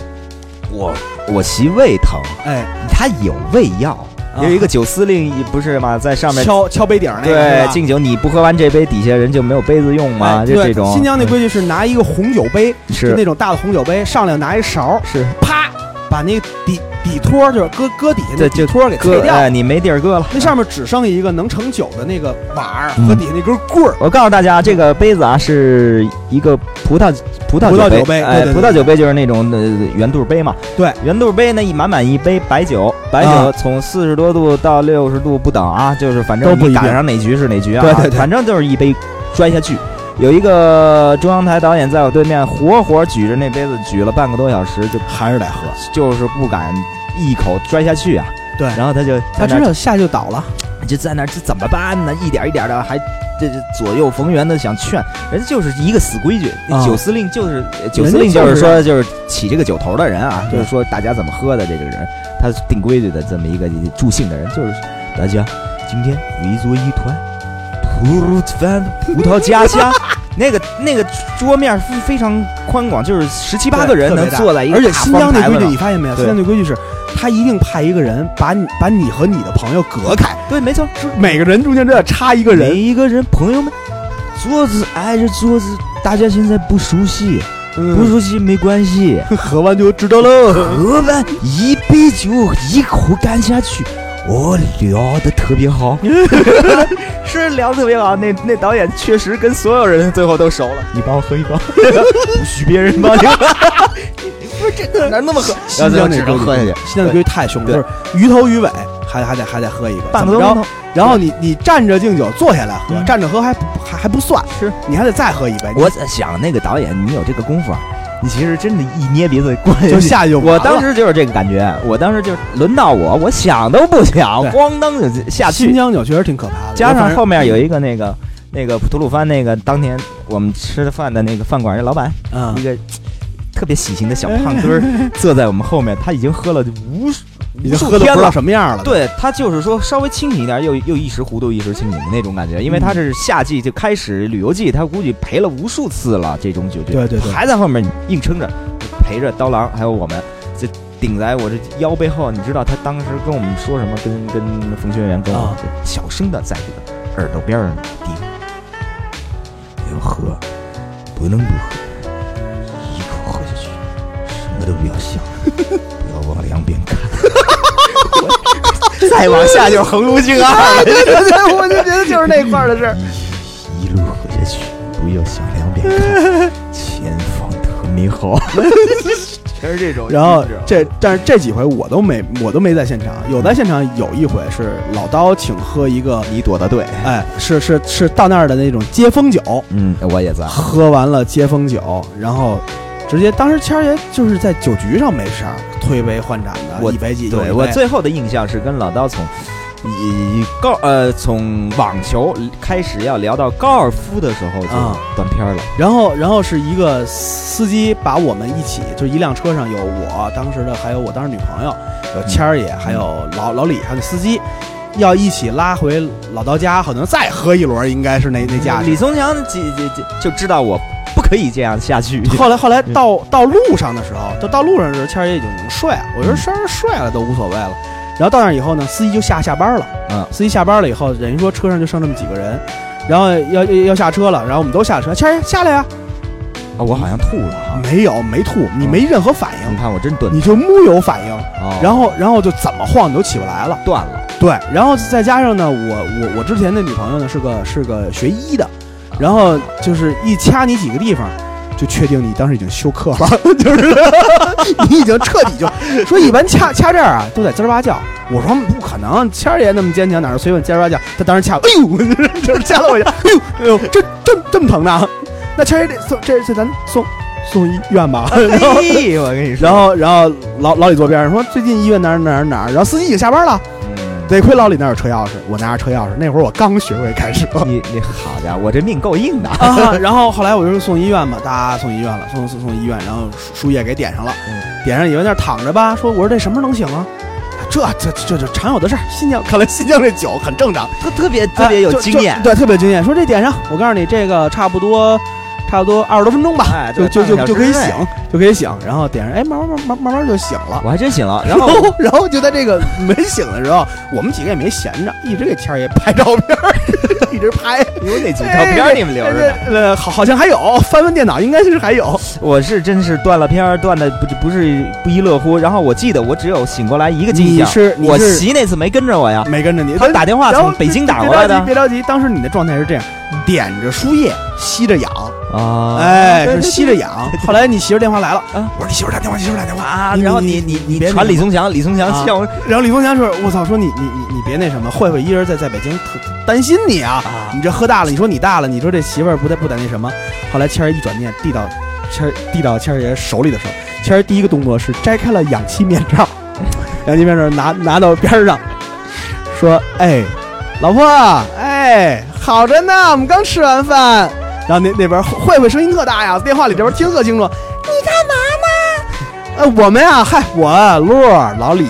Speaker 4: 我我媳胃疼，
Speaker 3: 哎，
Speaker 4: 他有胃药，
Speaker 3: 啊
Speaker 4: 有一个酒司令不是嘛？在上面
Speaker 3: 敲敲杯顶儿那个，
Speaker 4: 对敬酒，你不喝完这杯，底下人就没有杯子用嘛？
Speaker 3: 哎
Speaker 4: 就这种
Speaker 3: 新疆那规矩是拿一个红酒杯，就是那种大的红酒杯，上来拿一勺，
Speaker 4: 是
Speaker 3: 啪把那底底托就是搁搁底下那底托给
Speaker 4: 搁
Speaker 3: 掉，
Speaker 4: 哎，你没地儿搁了。
Speaker 3: 那上面只剩一个能盛酒的那个碗儿
Speaker 4: 嗯
Speaker 3: 和底下那根棍儿。
Speaker 4: 我告诉大家，这个杯子啊是一个葡萄葡萄
Speaker 3: 酒杯哎，
Speaker 4: 葡萄酒杯就是那种呃圆肚杯嘛。
Speaker 3: 对，
Speaker 4: 圆肚杯呢一满满一杯白酒，白酒
Speaker 3: 啊
Speaker 4: 从四十多度到六十度不等啊，就是反正你
Speaker 3: 都不一定
Speaker 4: 赶上哪局是哪局啊，
Speaker 3: 对对对
Speaker 4: 反正就是一杯摔下去。有一个中央台导演在我对面，活活举着那杯子举了半个多小时，就
Speaker 3: 还是得喝，
Speaker 4: 就是不敢一口摔下去啊。
Speaker 3: 对
Speaker 4: 然后他就
Speaker 3: 他知道下就倒了，
Speaker 4: 就在那儿这怎么办呢？一点一点的还这这左右逢源的想劝，人家就是一个死规矩。
Speaker 3: 啊
Speaker 4: 酒司令就是呃酒司令就
Speaker 3: 是是
Speaker 4: 说就是起这个酒头的人啊，就是说大家怎么喝的这个人，他定规矩的这么一个助兴的人，就是大家今天围坐一团，吐鲁番葡萄家乡。那个那个桌面非非常宽广，就是十七八个人能坐在一个
Speaker 3: 而且新疆那规矩你发现没有？
Speaker 4: 对
Speaker 3: 新疆那规矩是，他一定派一个人把你把你和你的朋友隔开，
Speaker 4: 对，没错，是
Speaker 3: 每个人中间都要插一个
Speaker 4: 每
Speaker 3: 人。
Speaker 4: 一个人，朋友们，桌子挨着桌子，大家现在不熟悉，不
Speaker 3: 嗯，
Speaker 4: 熟悉没关系，
Speaker 3: 喝完就知道了。
Speaker 4: 喝完一杯酒一口干下去，我，聊的特别好，是聊得特别好。那那导演确实跟所有人最后都熟了。你帮我喝一包，不许别人帮你这哪那么喝？
Speaker 3: 新疆那
Speaker 4: 只能喝下去。
Speaker 3: 新疆那规矩太凶了，就是鱼头鱼尾，还还得还得喝一个，
Speaker 4: 半个
Speaker 3: 怎么着
Speaker 4: 多钟头。
Speaker 3: 然后你你站着敬酒，坐下来喝，
Speaker 4: 嗯
Speaker 3: 站着喝还还还不算，
Speaker 4: 是
Speaker 3: 你还得再喝一杯，
Speaker 4: 我在想，那个导演，你有这个功夫啊，你其实真的，一捏鼻子过
Speaker 3: 你就下去就
Speaker 4: 我当时就是这个感觉，我当时就是轮到我，我想都不想，咣当就下
Speaker 3: 新。疆酒确实挺可怕的，
Speaker 4: 加上后面有
Speaker 3: 一
Speaker 4: 一个那个那个吐鲁番那个当年我们吃的饭的那个饭馆那老板，
Speaker 3: 嗯
Speaker 4: 一个特别喜庆的小胖墩儿坐在我们后面，他已经喝了无数
Speaker 3: 已经喝的不知道。什么样了，
Speaker 4: 对他就是说稍微清醒一点，又又一时糊涂一时清醒的那种感觉，因为他是夏季就开始旅游季，他估计陪了无数次了这种酒局，
Speaker 3: 对对对
Speaker 4: 还在后面硬撑着，陪着刀郎还有我们，这顶在我这腰背后。你知道他当时跟我们说什么？跟跟冯学员跟我
Speaker 3: 啊
Speaker 4: 就小声的在这个耳朵边上嘀咕：“要喝，不能不喝，都不要想，不要往两边看。”再往下就是横路径二了。
Speaker 3: 对对对，我就觉得就是那块儿的事儿。
Speaker 4: 一一路喝下去，不要向两边看，前方特美好。全是这种
Speaker 3: 然后这，但是这几回我都没，我都没在现场。有在现场有一回是老刀请喝一个，
Speaker 4: 你躲的对，
Speaker 3: 哎，是是是到那儿的那种接风酒，
Speaker 4: 嗯，我也在。
Speaker 3: 喝完了接风酒，然后直接当时谦儿爷就是在酒局上没事儿，推杯换盏的，
Speaker 4: 我
Speaker 3: 一杯几杯。
Speaker 4: 对我最后的印象是跟老刀从以高呃从网球开始要聊到高尔夫的时候就
Speaker 3: 啊
Speaker 4: 断片儿了。
Speaker 3: 然后，然后是一个司机把我们一起，就一辆车上有我当时的，还有我当时女朋友，有谦儿爷，还有老老李，还有司机，要一起拉回老刀家，可能再喝一轮，应该是那那架势。
Speaker 4: 李松强几几几就知道我不可以这样下去。
Speaker 3: 后来后来到到路上的时候，就到路上的时候，谦儿爷已经睡了。我觉得谦儿睡了都无所谓了。然后到那以后呢，司机就下下班了。
Speaker 4: 嗯
Speaker 3: 司机下班了以后，等于说车上就剩这么几个人，然后要要要下车了，然后我们都下车，谦儿爷下来呀、
Speaker 4: 啊，我好像吐了哈。
Speaker 3: 没有没吐，你没任何反应，
Speaker 4: 你看我真钝，
Speaker 3: 你就木有反应，
Speaker 4: 哦
Speaker 3: 然后然后就怎么晃你都起不来了。
Speaker 4: 断了。
Speaker 3: 对，然后再加上呢，我我我之前的女朋友呢是个是个学医的，然后就是一掐你几个地方，就确定你当时已经休克了，就是你已经彻底就说一般掐掐这儿啊都在滋儿哇叫，我说不可能，谦儿爷那么坚强，哪是随便滋儿哇叫？他当时掐，哎呦，就是掐了我一下，哎呦哎呦，这这这么疼呢？那谦儿爷得送这这咱送送医院吧，然后，
Speaker 4: 我跟你说，
Speaker 3: 然后然后老老李坐边上说最近医院哪儿哪儿哪儿，然后司机已经下班了。
Speaker 4: 嗯
Speaker 3: 得亏老李那儿有车钥匙，我拿着车钥匙。那会儿我刚学会开车
Speaker 4: 你你好家伙，我这命够硬的。
Speaker 3: 啊，然后后来我就送医院嘛，哒送医院了，送送送医院，然后输输液给点上了，
Speaker 4: 嗯
Speaker 3: 点上以为那儿躺着吧，说我说这什么时候能醒啊？这这这这常有的事儿，新疆看来新疆这酒很正常，
Speaker 4: 特特别特别有经验
Speaker 3: 就，对，特别有经验。说这点上，我告诉你，这个差不多差不多二十多分钟吧，
Speaker 4: 哎
Speaker 3: 就就就就可以醒，就可以醒。然后点上，哎，慢慢慢慢慢慢就醒了。
Speaker 4: 我还真醒了。然
Speaker 3: 然
Speaker 4: 后
Speaker 3: 后，然后就在这个没醒的时候，我们几个也没闲着，一直给谦儿爷拍照片，一直拍。
Speaker 4: 有哪几照片你们留着呢？
Speaker 3: 呃，好，好像还有，翻翻电脑应该是还有。
Speaker 4: 我是真是断了片儿，断的不不是不亦乐乎。然后我记得我只有醒过来一个迹
Speaker 3: 你
Speaker 4: 象，我
Speaker 3: 是你是
Speaker 4: 媳那次没跟着我呀，
Speaker 3: 没跟着你，
Speaker 4: 他打电话从北京打过来的
Speaker 3: 别着急，别着急，当时你的状态是这样，点着输液，吸着氧，
Speaker 4: 啊，
Speaker 3: 哎，是吸着氧。后来你媳妇电话来了，
Speaker 4: 啊
Speaker 3: 我说你媳妇打电话，媳妇打电话
Speaker 4: 啊，然后你你你
Speaker 3: 别
Speaker 4: 传李松祥，李松祥
Speaker 3: 啊
Speaker 4: 笑我
Speaker 3: 然后李宗祥说：“我操，说你你你你别那什么，慧慧一人在在北京特担心你啊，
Speaker 4: 啊
Speaker 3: 你这喝大了，你说你大了，你说这媳妇儿不得不得那什么。”后来谦儿一转念递到谦儿递到谦儿爷手里的时候，谦儿第一个动作是摘开了氧气面罩，氧气面罩拿拿到边儿上，说：“哎，老婆，哎，好着呢，我们刚吃完饭。”然后那那边慧慧声音特大呀，电话里这边听特清楚。你干嘛呢呃，我们呀，嗨，我陆儿老李。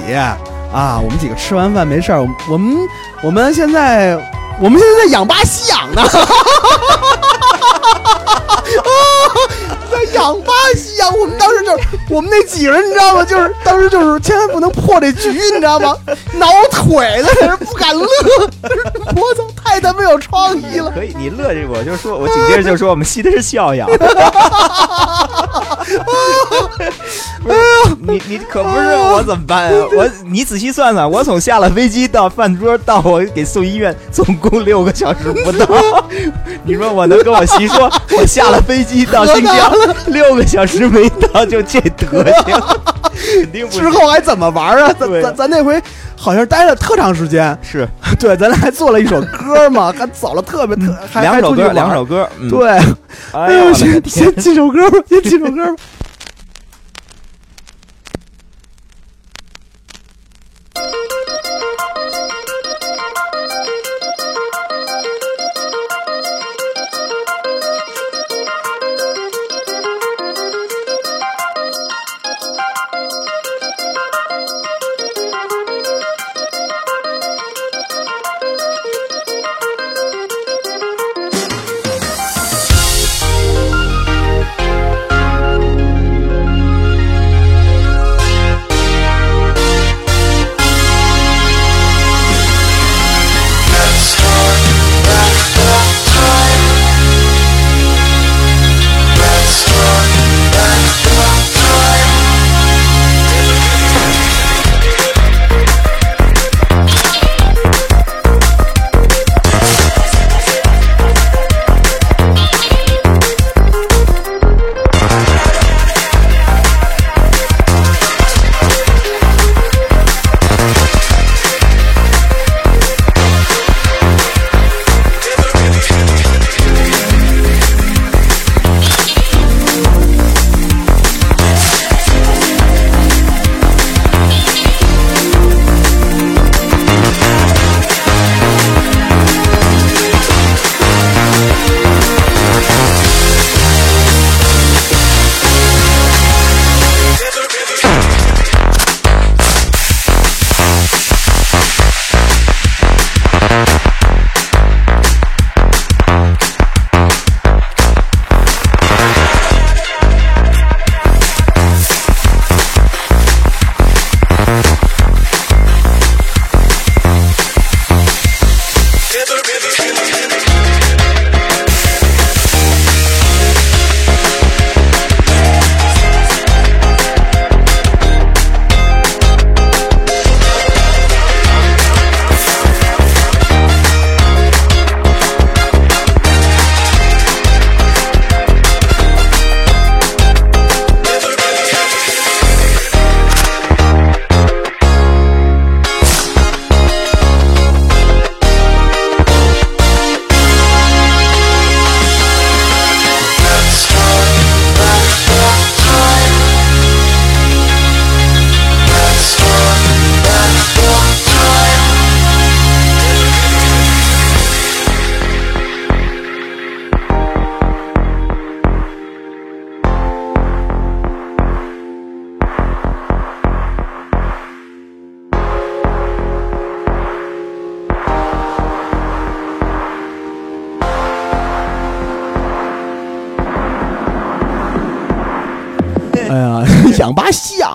Speaker 3: 啊，我们几个吃完饭没事儿，我们我们我们现在我们现在在养巴西养呢，在养巴西养。我们当时就是我们那几个人，你知道吗？就是当时就是千万不能破这局，你知道吗？挠腿在那儿不敢乐，我操，太他妈有创意了。
Speaker 4: 可以，你乐这我就说，我紧接着就说我们吸的是笑氧。不是你你可不是我怎么办啊？我你仔细算算，我从下了飞机到饭桌到我给送医院，总共六个小时不到。你说我能跟我媳说，我下了飞机到新疆六个小时没到，就这德行，肯定不
Speaker 3: 之后还怎么玩啊？咱
Speaker 4: 对
Speaker 3: 咱咱那回好像待了特长时间，
Speaker 4: 是
Speaker 3: 对，咱还做了一首歌嘛，还走了特别特，还
Speaker 4: 两首歌，两。
Speaker 3: 还出去玩
Speaker 4: 首歌。嗯，
Speaker 3: 对，
Speaker 4: 哎
Speaker 3: 哎呦，
Speaker 4: 呦我的
Speaker 3: 先先！进首歌吧，先进首歌吧。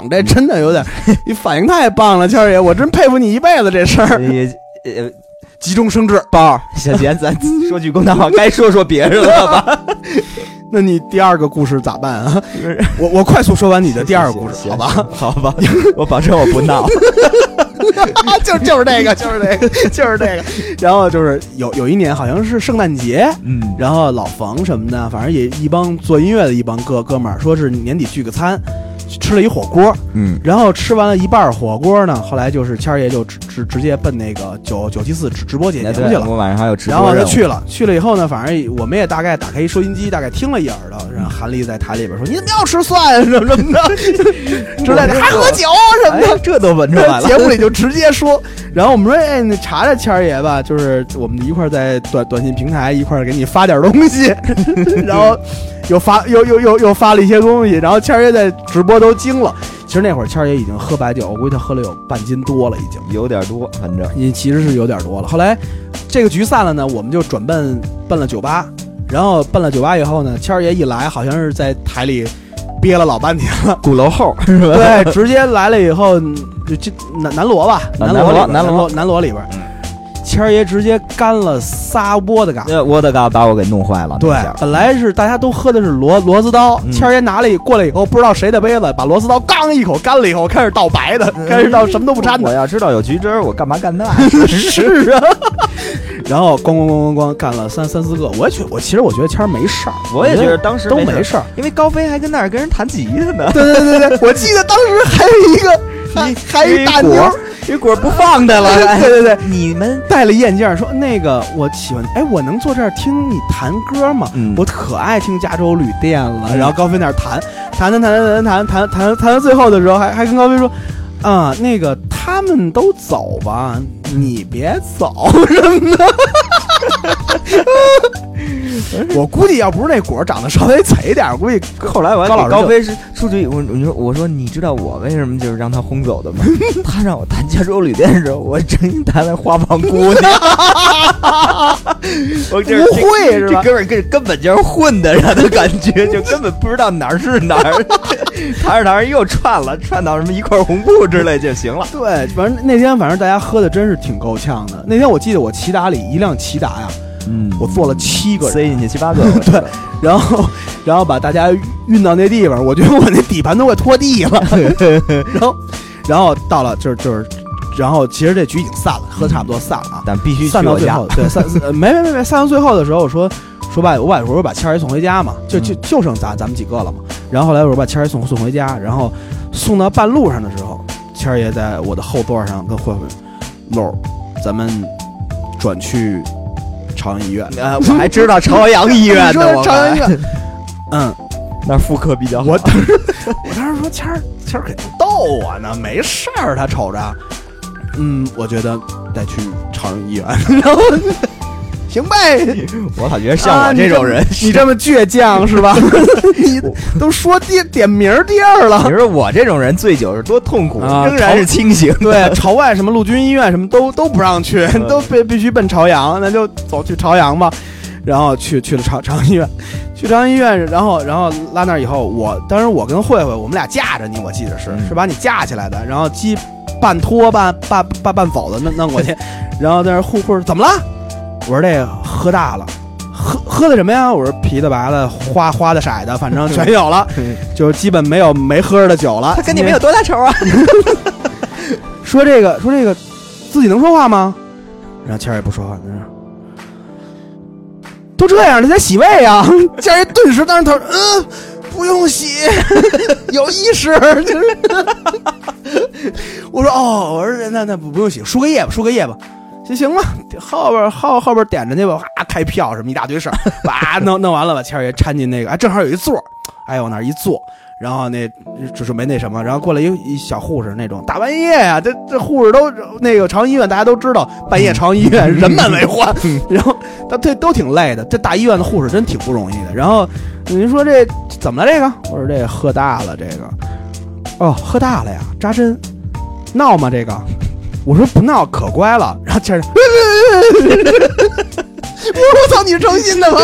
Speaker 3: 这真的有点，你反应太棒了，谦儿爷，我真佩服你一辈子这事儿，
Speaker 4: 也呃，
Speaker 3: 急中生智。
Speaker 4: 包儿小贤，咱说句公道话，该说说别人了吧？
Speaker 3: 那你第二个故事咋办啊？我我快速说完你的第二个故事，好吧？
Speaker 4: 好吧，我保证我不闹。
Speaker 3: 就就是这个，就是这个，就是这个。然后就是有有一年好像是圣诞节，
Speaker 4: 嗯，
Speaker 3: 然后老冯什么的，反正也一帮做音乐的一帮哥哥们儿，说是年底聚个餐，吃了一火锅，
Speaker 4: 嗯，
Speaker 3: 然后吃完了一半火锅呢，后来就是谦儿爷就直直直接奔那个九九七四直直播节
Speaker 4: 哎
Speaker 3: 节目去了。
Speaker 4: 我晚上还有直
Speaker 3: 然后
Speaker 4: 播任务。
Speaker 3: 他去了，去了以后呢，反正我们也大概打开一收音机，大概听了一耳朵，然后韩立在台里边说：“你怎么要吃蒜什么什么的 之类的，还喝酒什么
Speaker 4: 这都闻出来了。
Speaker 3: 节目里就直接说，然后我们说，哎，你查查谦儿爷吧，就是我们一块在短短信平台一块给你发点东西，然后又发又又又又发了一些东西，然后谦儿爷在直播都惊了。其实那会儿谦儿爷已经喝白酒，我估计他喝了有半斤多了已经。
Speaker 4: 有点多，反正
Speaker 3: 你其实是有点多了。后来这个局散了呢，我们就转奔奔了酒吧，然后奔了酒吧以后呢，谦儿爷一来，好像是在台里憋了老半天了，
Speaker 4: 鼓楼后是吧？
Speaker 3: 对，直接来了以后就就南南锣吧，
Speaker 4: 啊
Speaker 3: 南锣
Speaker 4: 南锣
Speaker 3: 南锣南锣里边
Speaker 4: 嗯，
Speaker 3: 谦儿爷直接干了仨窝的嘎。
Speaker 4: 呃，我的嘎把我给弄坏了。
Speaker 3: 对，本来是大家都喝的是螺螺丝刀，
Speaker 4: 嗯
Speaker 3: 谦儿爷拿了过来以后，不知道谁的杯子，把螺丝刀刚一口干了以后，开始倒白的，开始倒什么都不掺的
Speaker 4: 我。要知道有橘汁儿，我干嘛干那？
Speaker 3: 是啊，然后咣咣咣咣咣干了三三四个，我也觉我其实我觉得谦儿没事儿，
Speaker 4: 我也觉得当时
Speaker 3: 都
Speaker 4: 没
Speaker 3: 没事儿。
Speaker 4: 因为高飞还跟那儿跟人弹吉他呢。
Speaker 3: 对对对对，我记得当时还有一个还还一大妞儿，
Speaker 4: 一果不放他了。哎
Speaker 3: 对对对，
Speaker 4: 你们
Speaker 3: 戴了眼镜儿说那个我喜欢，哎，我能坐这儿听你弹歌吗？
Speaker 4: 嗯
Speaker 3: 我可爱听加州旅店了。然后高飞那儿弹弹弹弹弹弹弹弹弹弹到最后的时候，还还跟高飞说。啊，那个他们都走吧，你别走什么的。我估计要不是那果长得稍微贼一点估计
Speaker 4: 后来我还
Speaker 3: 高老师
Speaker 4: 高飞是出去，我我说我说你知道我为什么就是让他轰走的吗？他让我弹加州旅店的时候，我真心弹了花房姑娘。我这
Speaker 3: 不会是吧
Speaker 4: 这哥们儿根根本就是混的，让他感觉就根本不知道哪儿是哪儿，弹着弹着又串了，串到什么一块红布之类就行了。
Speaker 3: 对，反正那天反正大家喝的真是挺够呛的。那天我记得我骐达里一辆骐达呀，
Speaker 4: 嗯
Speaker 3: 我坐了七个人，
Speaker 4: 塞进去七八个，对
Speaker 3: 然后 然后把大家运到那地方，我觉得我那底盘都快拖地了。然后然后到了就是就是，然后其实这局已经散了，喝差不多散了啊。
Speaker 4: 但必须
Speaker 3: 散到最后，。对散呃没没没没散到最后的时候，我说说把我把我说把谦儿爷送回家嘛，就就就剩咱咱们几个了嘛。然后后来我说把谦儿爷送送回家，然后送到半路上的时候，谦儿爷在我的后座上跟慧慧漏儿，咱们转去朝阳医院。
Speaker 4: 呃，我还知道朝阳医院呢，我
Speaker 3: 朝阳医院，嗯，
Speaker 4: 那妇科比较好。
Speaker 3: 我当时 我当时说谦儿谦儿肯定逗我呢，没事儿，他瞅着，嗯，我觉得得去朝阳医院，然 后行呗，
Speaker 4: 我老觉得像我这种人
Speaker 3: 啊，你这你这么倔强是吧？你都说点点名儿地儿了
Speaker 4: 你。说我这种人醉酒是多痛苦，
Speaker 3: 啊
Speaker 4: 仍然是清醒。
Speaker 3: 对，朝外什么陆军医院什么都都不让去，
Speaker 4: 嗯
Speaker 3: 都必必须奔朝阳，那就走去朝阳吧。然后去去了朝朝阳医院，去朝阳医院，然后然后拉那儿以后，我当时我跟慧慧我们俩架着你，我记得是、
Speaker 4: 嗯
Speaker 3: 是把你架起来的，然后鸡半拖半半半半走的弄弄过去，然后在那儿护护士怎么了？我说这个喝大了。喝喝的什么呀？我说啤的、白的、花花的、色的，反正全有了，就是基本没有没喝的酒了。
Speaker 4: 他跟你们有多大仇啊？
Speaker 3: 说这个说这个自己能说话吗？然后谦儿也不说话，在那儿都这样了，才洗胃啊！谦儿爷顿时当时他说：“嗯，不用洗，有意识。”就是我说：“哦，我说那那不不用洗，输个液吧，输个液吧。”行行吧，后边后后边点着去吧，哗开票什么一大堆事儿，哇 弄弄完了，把谦儿爷搀进那个，哎，正好有一座儿，哎，往那儿一坐，然后那就准备那什么，然后过来一一小护士那种，大半夜呀、这这护士都那个朝阳医院大家都知道，半夜朝阳医院人满为患，然后他这都挺累的，这大医院的护士真挺不容易的。然后您说这怎么了？这个我说这喝大了，这个哦喝大了呀，扎针闹吗？这个我说不闹可乖了，然后谦儿 我说我操，你是诚心的吗？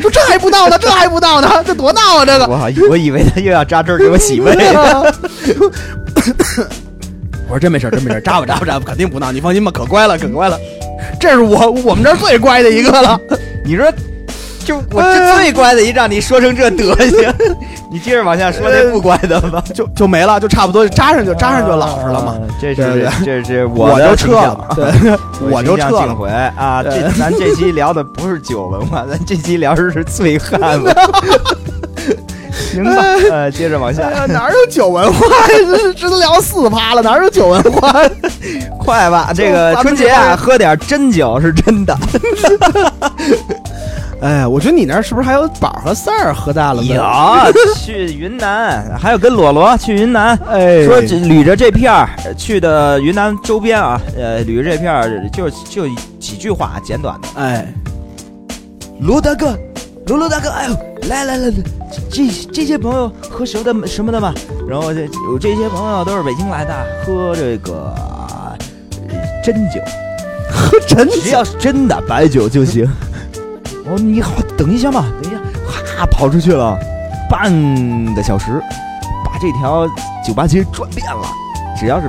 Speaker 3: 说这还不闹呢，这还不闹呢，这多闹啊！这个。
Speaker 4: 我好我以为他又要扎针给我洗胃。
Speaker 3: 我说真没事，真没事，扎吧扎吧扎吧，肯定不闹，你放心吧，可乖了，可乖了。这是我我们这儿最乖的一个了。
Speaker 4: 你说，就我这最乖的一让你说成这德行，你接着往下说那不乖的吧。
Speaker 3: 就就没了，就差不多扎上就扎上就老实了嘛。
Speaker 4: 啊这是这是
Speaker 3: 我
Speaker 4: 的
Speaker 3: 就撤了，对，我就撤了。
Speaker 4: 形象尽毁啊！这咱这期聊的不是酒文化，咱这期聊的是醉汉文化。行吧，呃，接着往下
Speaker 3: 哪有酒文化呀？这这都聊四趴了，哪有酒文化？
Speaker 4: 快吧！这个春节啊，喝点真酒是真的。
Speaker 3: 哎，我觉得你那儿是不是还有宝和三儿喝大了？
Speaker 4: 有 去云南，还有跟裸裸去云南，
Speaker 3: 哎，
Speaker 4: 说这捋着这片儿呃去的云南周边啊，呃，捋着这片儿就就几句话简短的。
Speaker 3: 哎，
Speaker 4: 罗大哥，罗罗大哥，哎呦，来来来来，这这些朋友喝什么的什么的嘛？然后这有这些朋友都是北京来的，喝这个、呃真酒，
Speaker 3: 喝真
Speaker 4: 只要是真的白酒就行。哦，你好，等一下嘛，等一下，哈，跑出去了，半个小时，把这条酒吧街转遍了。只要是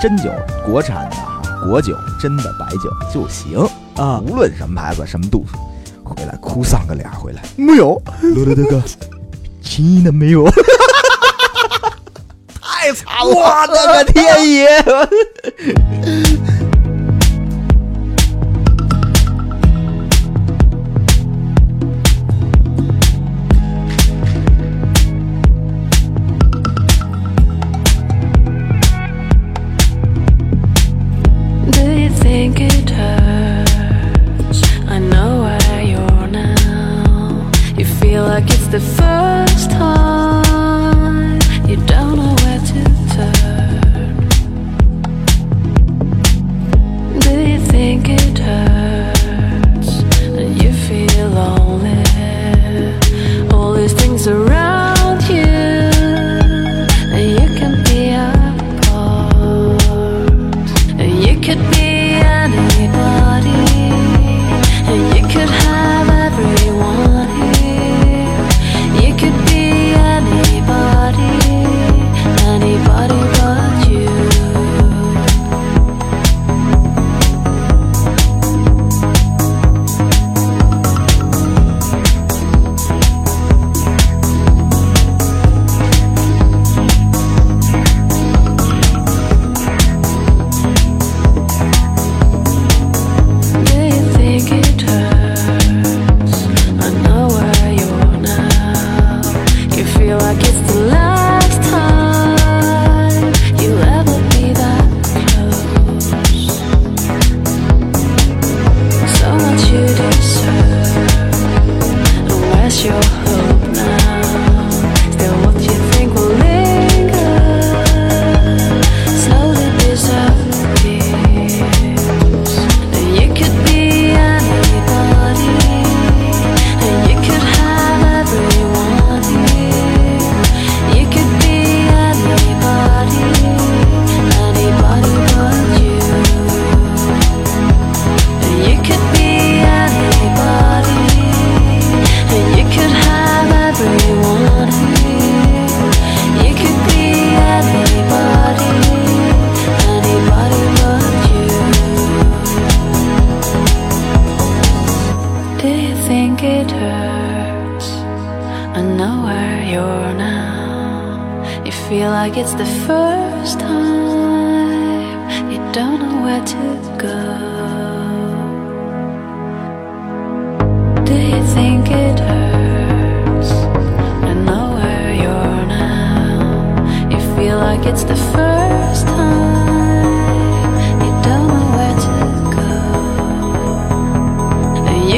Speaker 4: 真酒，国产的哈，国酒，真的白酒就行，
Speaker 3: 啊，
Speaker 4: 无论什么牌子，什么度数。回来哭丧个脸回来，
Speaker 3: 没有，
Speaker 4: 罗德大哥，真的没有？
Speaker 3: 太惨了！
Speaker 4: 我的个天爷！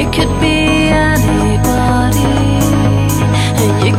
Speaker 6: you could be anybody, and you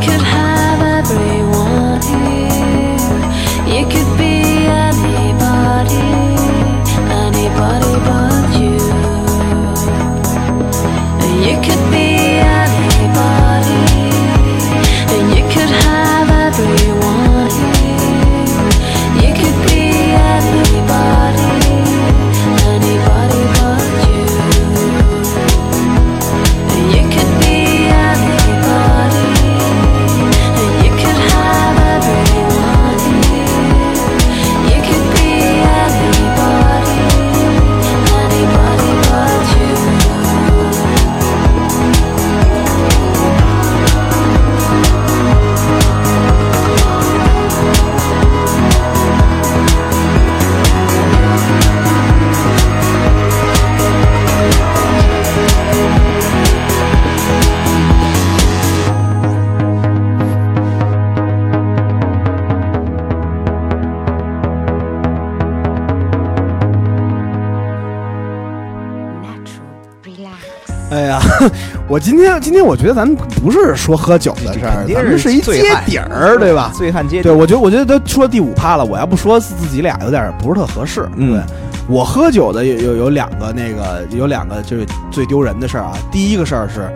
Speaker 3: 我今天今天我觉得咱们不是说喝酒的事儿，咱们是一接底儿，对吧？
Speaker 4: 醉汉接
Speaker 3: 对，我觉得我觉得都说第五趴了，我要不说自己俩有点不是特合适。
Speaker 4: 嗯
Speaker 3: 对，我喝酒的有有有两个那个有两个就是最丢人的事儿啊。第一个事儿是，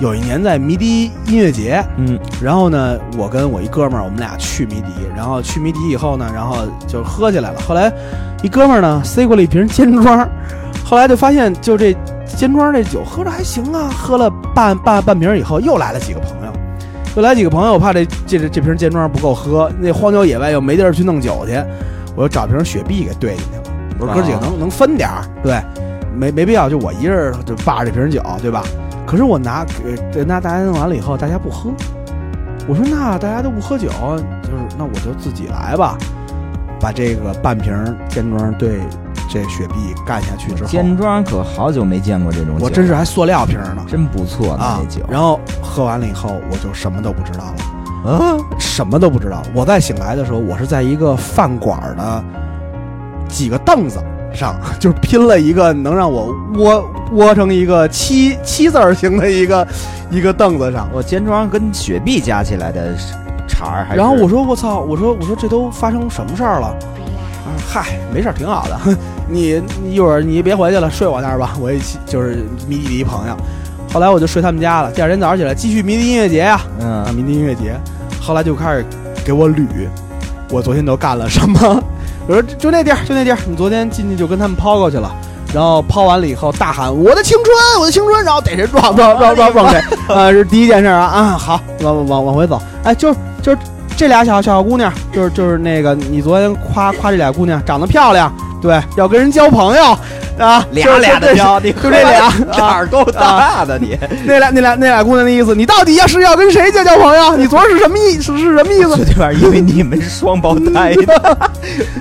Speaker 3: 有一年在迷笛音乐节，
Speaker 4: 嗯
Speaker 3: 然后呢，我跟我一哥们儿，我们俩去迷笛，然后去迷笛以后呢，然后就喝起来了。后来一哥们儿呢塞过了一瓶尖庄，后来就发现就这尖庄这酒喝着还行啊，喝了半半半瓶以后，又来了几个朋友，又来几个朋友，怕这这这这瓶尖庄不够喝，那荒郊野外又没地儿去弄酒去，我又找瓶雪碧给兑进去了。我说哥几个能能分点儿，对，没没必要，就我一人就霸着这瓶酒，对吧？可是我拿给给那大家弄完了以后，大家不喝。我说那大家都不喝酒，就是那我就自己来吧，把这个半瓶尖庄兑这雪碧干下去之后，
Speaker 4: 尖庄可好久没见过这种酒，
Speaker 3: 我真是还塑料瓶呢
Speaker 4: 真不错呢
Speaker 3: 啊
Speaker 4: 这酒。！
Speaker 3: 然后喝完了以后，我就什么都不知道了。
Speaker 4: 啊，
Speaker 3: 什么都不知道。我在醒来的时候，我是在一个饭馆的几个凳子上，就是拼了一个能让我窝窝成一个七七字形的一个一个凳子上。
Speaker 4: 我尖庄跟雪碧加起来的茬儿还。
Speaker 3: 然后我说我操，我说我说这都发生什么事儿了？啊，嗨，没事儿，挺好的。你你一会儿你别回去了，睡我那儿吧。我一起就是迷笛的一朋友，后来我就睡他们家了。第二天早上起来继续迷笛音乐节呀、啊，
Speaker 4: 嗯，
Speaker 3: 迷笛音乐节，后来就开始给我捋，我昨天都干了什么？我说就那地儿，就那地儿，你昨天进去就跟他们抛过去了，然后抛完了以后大喊我的青春，我的青春，然后逮谁撞撞撞撞撞谁，啊，是第一件事啊啊，好，往往往回走，哎，就是就是这俩小小姑娘，就是就是那个你昨天夸夸这俩姑娘长得漂亮，对，要跟人交朋友啊，
Speaker 4: 俩俩的
Speaker 3: 交，
Speaker 4: 你
Speaker 3: 就这俩
Speaker 4: 哪儿够大的你？
Speaker 3: 那俩那俩那俩姑娘的意思，你到底要是要跟谁交交朋友？你昨儿是什么意是是什么意思？
Speaker 4: 对吧因为你们是双胞 胎的，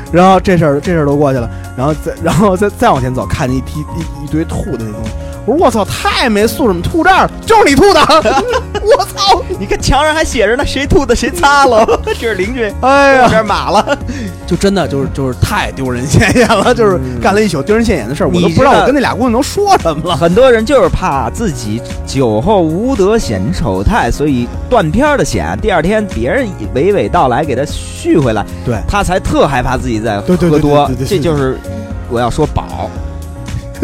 Speaker 3: 然后这事儿这事儿都过去了，然后再然后再再往前走，看见一批一一堆吐的那东西，我说我操，太没素质了，吐这儿就是你吐的，我操！
Speaker 4: 你看墙上还写着呢，谁吐的谁擦了，这是邻居，
Speaker 3: 哎呀，
Speaker 4: 这儿码了。
Speaker 3: 就真的就是就是太丢人现眼了，就是干了一宿丢人现眼的事儿，我都不知道我跟那俩姑娘能说什么了。
Speaker 4: 很多人就是怕自己酒后无德显丑态，所以断片儿的显，第二天别人娓娓道来给他续回来，
Speaker 3: 对
Speaker 4: 他才特害怕自己再喝多
Speaker 3: 对对对。对
Speaker 4: 这就是我要说宝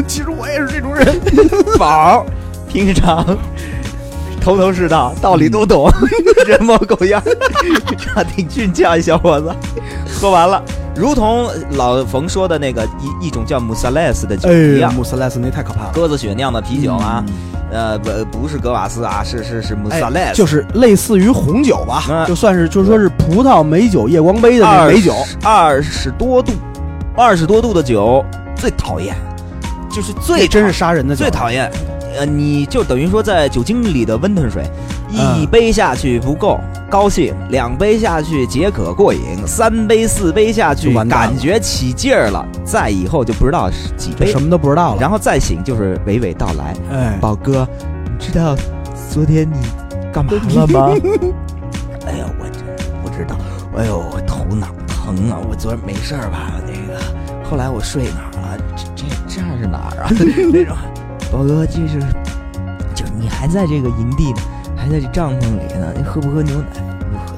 Speaker 3: 其实我也是这种人，
Speaker 4: 宝，平常头头是道，道理都懂，人模狗样，长挺俊俏一小伙子。喝完了，如同老冯说的那个一一种叫穆萨莱斯的酒一
Speaker 3: 哎，
Speaker 4: 样，
Speaker 3: 穆萨莱斯那太可怕了。
Speaker 4: 鸽子血酿的啤酒啊，呃不不是格瓦斯啊，是是是姆
Speaker 3: 哎
Speaker 4: 萨莱斯，
Speaker 3: 就是类似于红酒吧，
Speaker 4: 嗯。
Speaker 3: 就算是就说是葡萄美酒夜光杯的那美酒，
Speaker 4: 二十多度，二十多度的酒最讨厌，就是最
Speaker 3: 这真是杀人的，
Speaker 4: 最讨厌。呃，你就等于说在酒精里的温吞水，
Speaker 3: 嗯
Speaker 4: 一杯下去不够高兴，两杯下去解渴过瘾，三杯四杯下去感觉起劲儿了，再以后就不知道是几杯，
Speaker 3: 什么都不知道了。
Speaker 4: 然后再醒就是娓娓道来。
Speaker 3: 哎，
Speaker 4: 宝哥，你知道昨天你干嘛了吗？哎呀，我真不知道。哎呦，我头脑疼啊！我昨儿没事儿吧？那个，后来我睡了？是哪儿啊？那种，宝哥，这是，就你还在这个营地呢，还在这帐篷里呢，你喝不喝牛奶？不喝。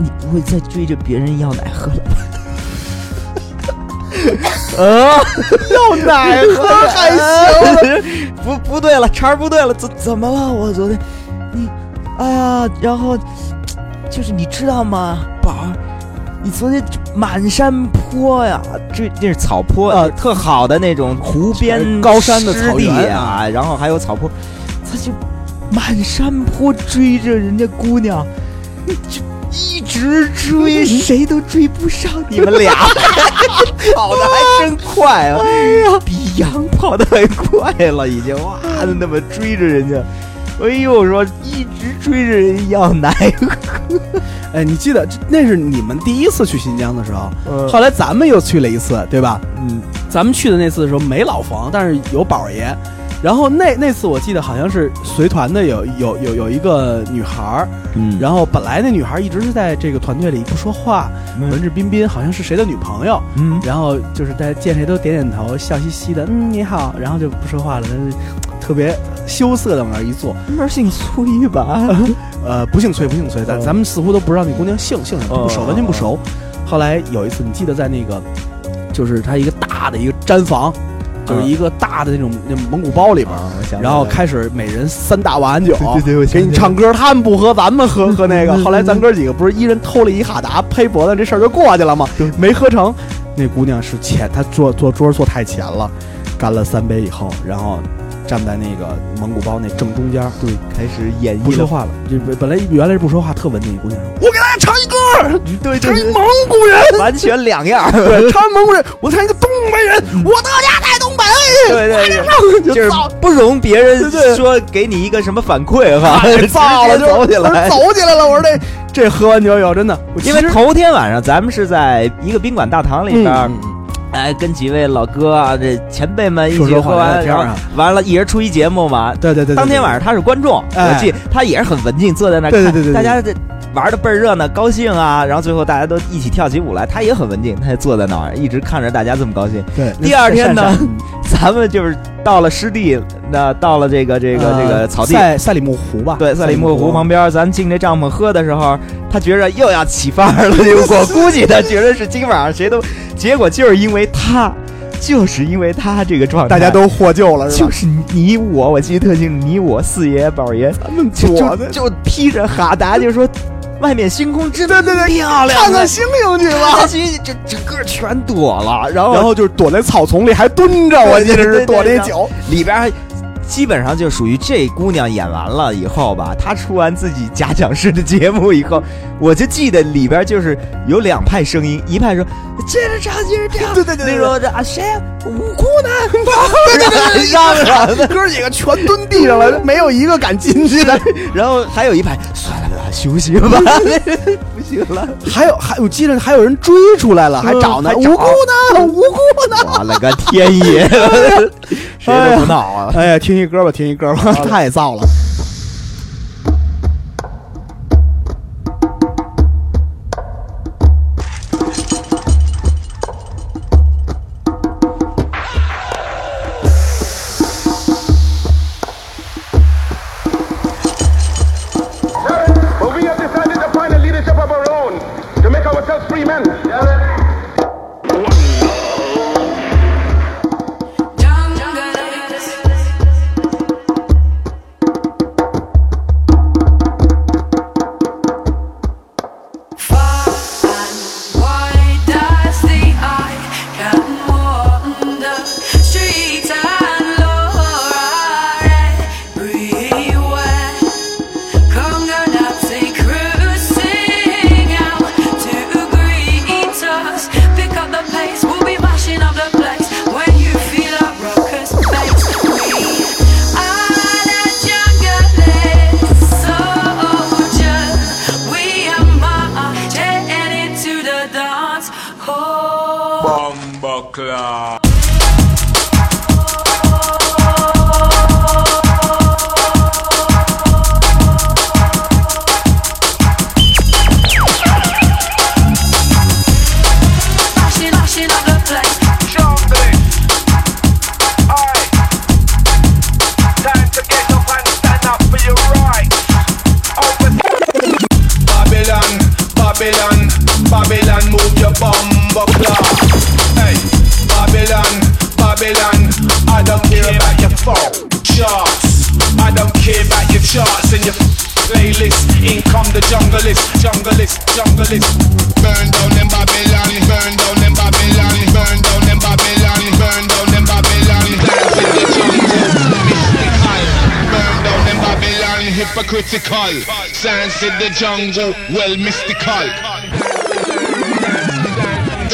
Speaker 4: 你不会再追着别人要奶喝了吧？啊，
Speaker 3: 要奶喝还行。
Speaker 4: 不不对了，茬儿不对了，怎怎么了？我昨天，你，哎呀，然后就是你知道吗，宝儿，你昨天满山坡呀，这那是草坡
Speaker 3: 呃
Speaker 4: 特好的那种湖边
Speaker 3: 高山的草
Speaker 4: 地
Speaker 3: 原
Speaker 4: 啊，然后还有草坡，他就满山坡追着人家姑娘，就一直追，谁都追不上你们俩，跑的还真快啊！哎呀，比羊跑的还快了，已经哇，那么追着人家。哎呦，说一直追着人要奶喝，
Speaker 3: 哎，你记得那是你们第一次去新疆的时候，
Speaker 4: 嗯
Speaker 3: 后来咱们又去了一次，对吧？嗯，咱们去的那次的时候没老冯，但是有宝儿爷。然后那那次我记得好像是随团的有有有有一个女孩儿，
Speaker 4: 嗯
Speaker 3: 然后本来那女孩儿一直是在这个团队里不说话，文质彬彬，好像是谁的女朋友。
Speaker 4: 嗯，
Speaker 3: 然后就是在见谁都点点头，笑嘻嘻的，嗯，你好，然后就不说话了，但是特别羞涩的往那儿一坐。
Speaker 4: 那儿姓崔吧？
Speaker 3: 呃，不姓崔，不姓崔，咱
Speaker 4: 嗯
Speaker 3: 咱们似乎都不知道那姑娘姓姓什么，不熟，
Speaker 4: 哦
Speaker 3: 完全不熟。后来有一次，你记得在那个，就是他一个大的一个毡房，就是一个大的那种那蒙古包里边，然后开始每人三大碗酒，给你唱歌，他们不喝，咱们喝喝那个。后来咱哥几个不是一人偷了一哈达呸脖子，这事儿就过去了吗？没喝成。那姑娘是前，她坐坐桌坐太前了，干了三杯以后，然后站在那个蒙古包那正中间，对，
Speaker 4: 开始演绎了，
Speaker 3: 不说话了。就本本来原来是不说话，特文静一姑娘：“我给大家唱一歌，
Speaker 4: 对
Speaker 3: 唱一蒙古人，
Speaker 4: 完全两样。
Speaker 3: 对，唱蒙古人，我唱一个东北人，我的家在东北。”
Speaker 4: 对对对，
Speaker 3: 就
Speaker 4: 就是不容别人说给你一个什么反馈哈，
Speaker 3: 太燥了，
Speaker 4: 直接走起来。
Speaker 3: 走起来了。我说这这喝完酒以后，真的，
Speaker 4: 因为头天晚上咱们是在一个宾馆大堂里边
Speaker 3: 嗯
Speaker 4: 哎，跟几位老哥啊，这前辈们一起喝完，
Speaker 3: 天啊
Speaker 4: 后完了，一人出一节目嘛。
Speaker 3: 对对对，对
Speaker 4: 当天晚上他是观众，
Speaker 3: 哎
Speaker 4: 我记他也是很文静，坐在那看，
Speaker 3: 对对对
Speaker 4: 大家这玩的倍儿热闹，高兴啊，然后最后大家都一起跳起舞来，他也很文静，他也坐在那儿，一直看着大家这么高兴。
Speaker 3: 对。
Speaker 4: 第二天呢 咱们就是到了湿地，那到了这个这个这个
Speaker 3: 呃
Speaker 4: 草地，
Speaker 3: 赛赛里木湖吧？
Speaker 4: 对，赛里木湖旁。
Speaker 3: 边，
Speaker 4: 咱进这帐篷喝的时候，他觉着又要起范儿了。我 估计他觉得是今晚上谁都，结果就是因为他，就是因为他这个状态，
Speaker 3: 大家都获救了，是吧？
Speaker 4: 就是你我，我记得特清楚，你我四爷宝爷，
Speaker 3: 咱们
Speaker 4: 就就就披着哈达，就说外面星空真
Speaker 3: 对对对，
Speaker 4: 漂亮，
Speaker 3: 看看星星去吧。
Speaker 4: 他其实这整个全躲了，然后
Speaker 3: 然后就是躲在草丛里，还蹲着，我记得是躲
Speaker 4: 对
Speaker 3: 那酒。
Speaker 4: 里边还基本上就属于这姑娘演完了以后吧，她出完自己假讲师的节目以后，我就记得里边就是有两派声音，一派说接着唱接着唱，
Speaker 3: 对对对对
Speaker 4: 那说这啊谁呀吴库呢？
Speaker 3: 对对对对，
Speaker 4: 嚷嚷，
Speaker 3: 哥几个全蹲地上了，没有一个敢进去的。
Speaker 4: 然后还有一派算了吧，休息吧，不行了，
Speaker 3: 还有还我记得还有人追出来了，还找呢，无辜呢，无辜呢。
Speaker 4: 我了个天爷，谁都不闹啊！
Speaker 3: 哎呀，听一歌吧，听一歌吧，太燥了。
Speaker 7: Babylon, move your bumbo Hey, Babylon, Babylon, I don't care about your phone charts. I don't care about your charts and your playlist. In come the junglist, junglist, junglist. Burn down them Babylon, burn down them Babylon, burn down them Babylon, burn down them Babylon. Dance in the jungle, mystical. Burn down them Babylon, hypocritical. Dance in the jungle, well mystical.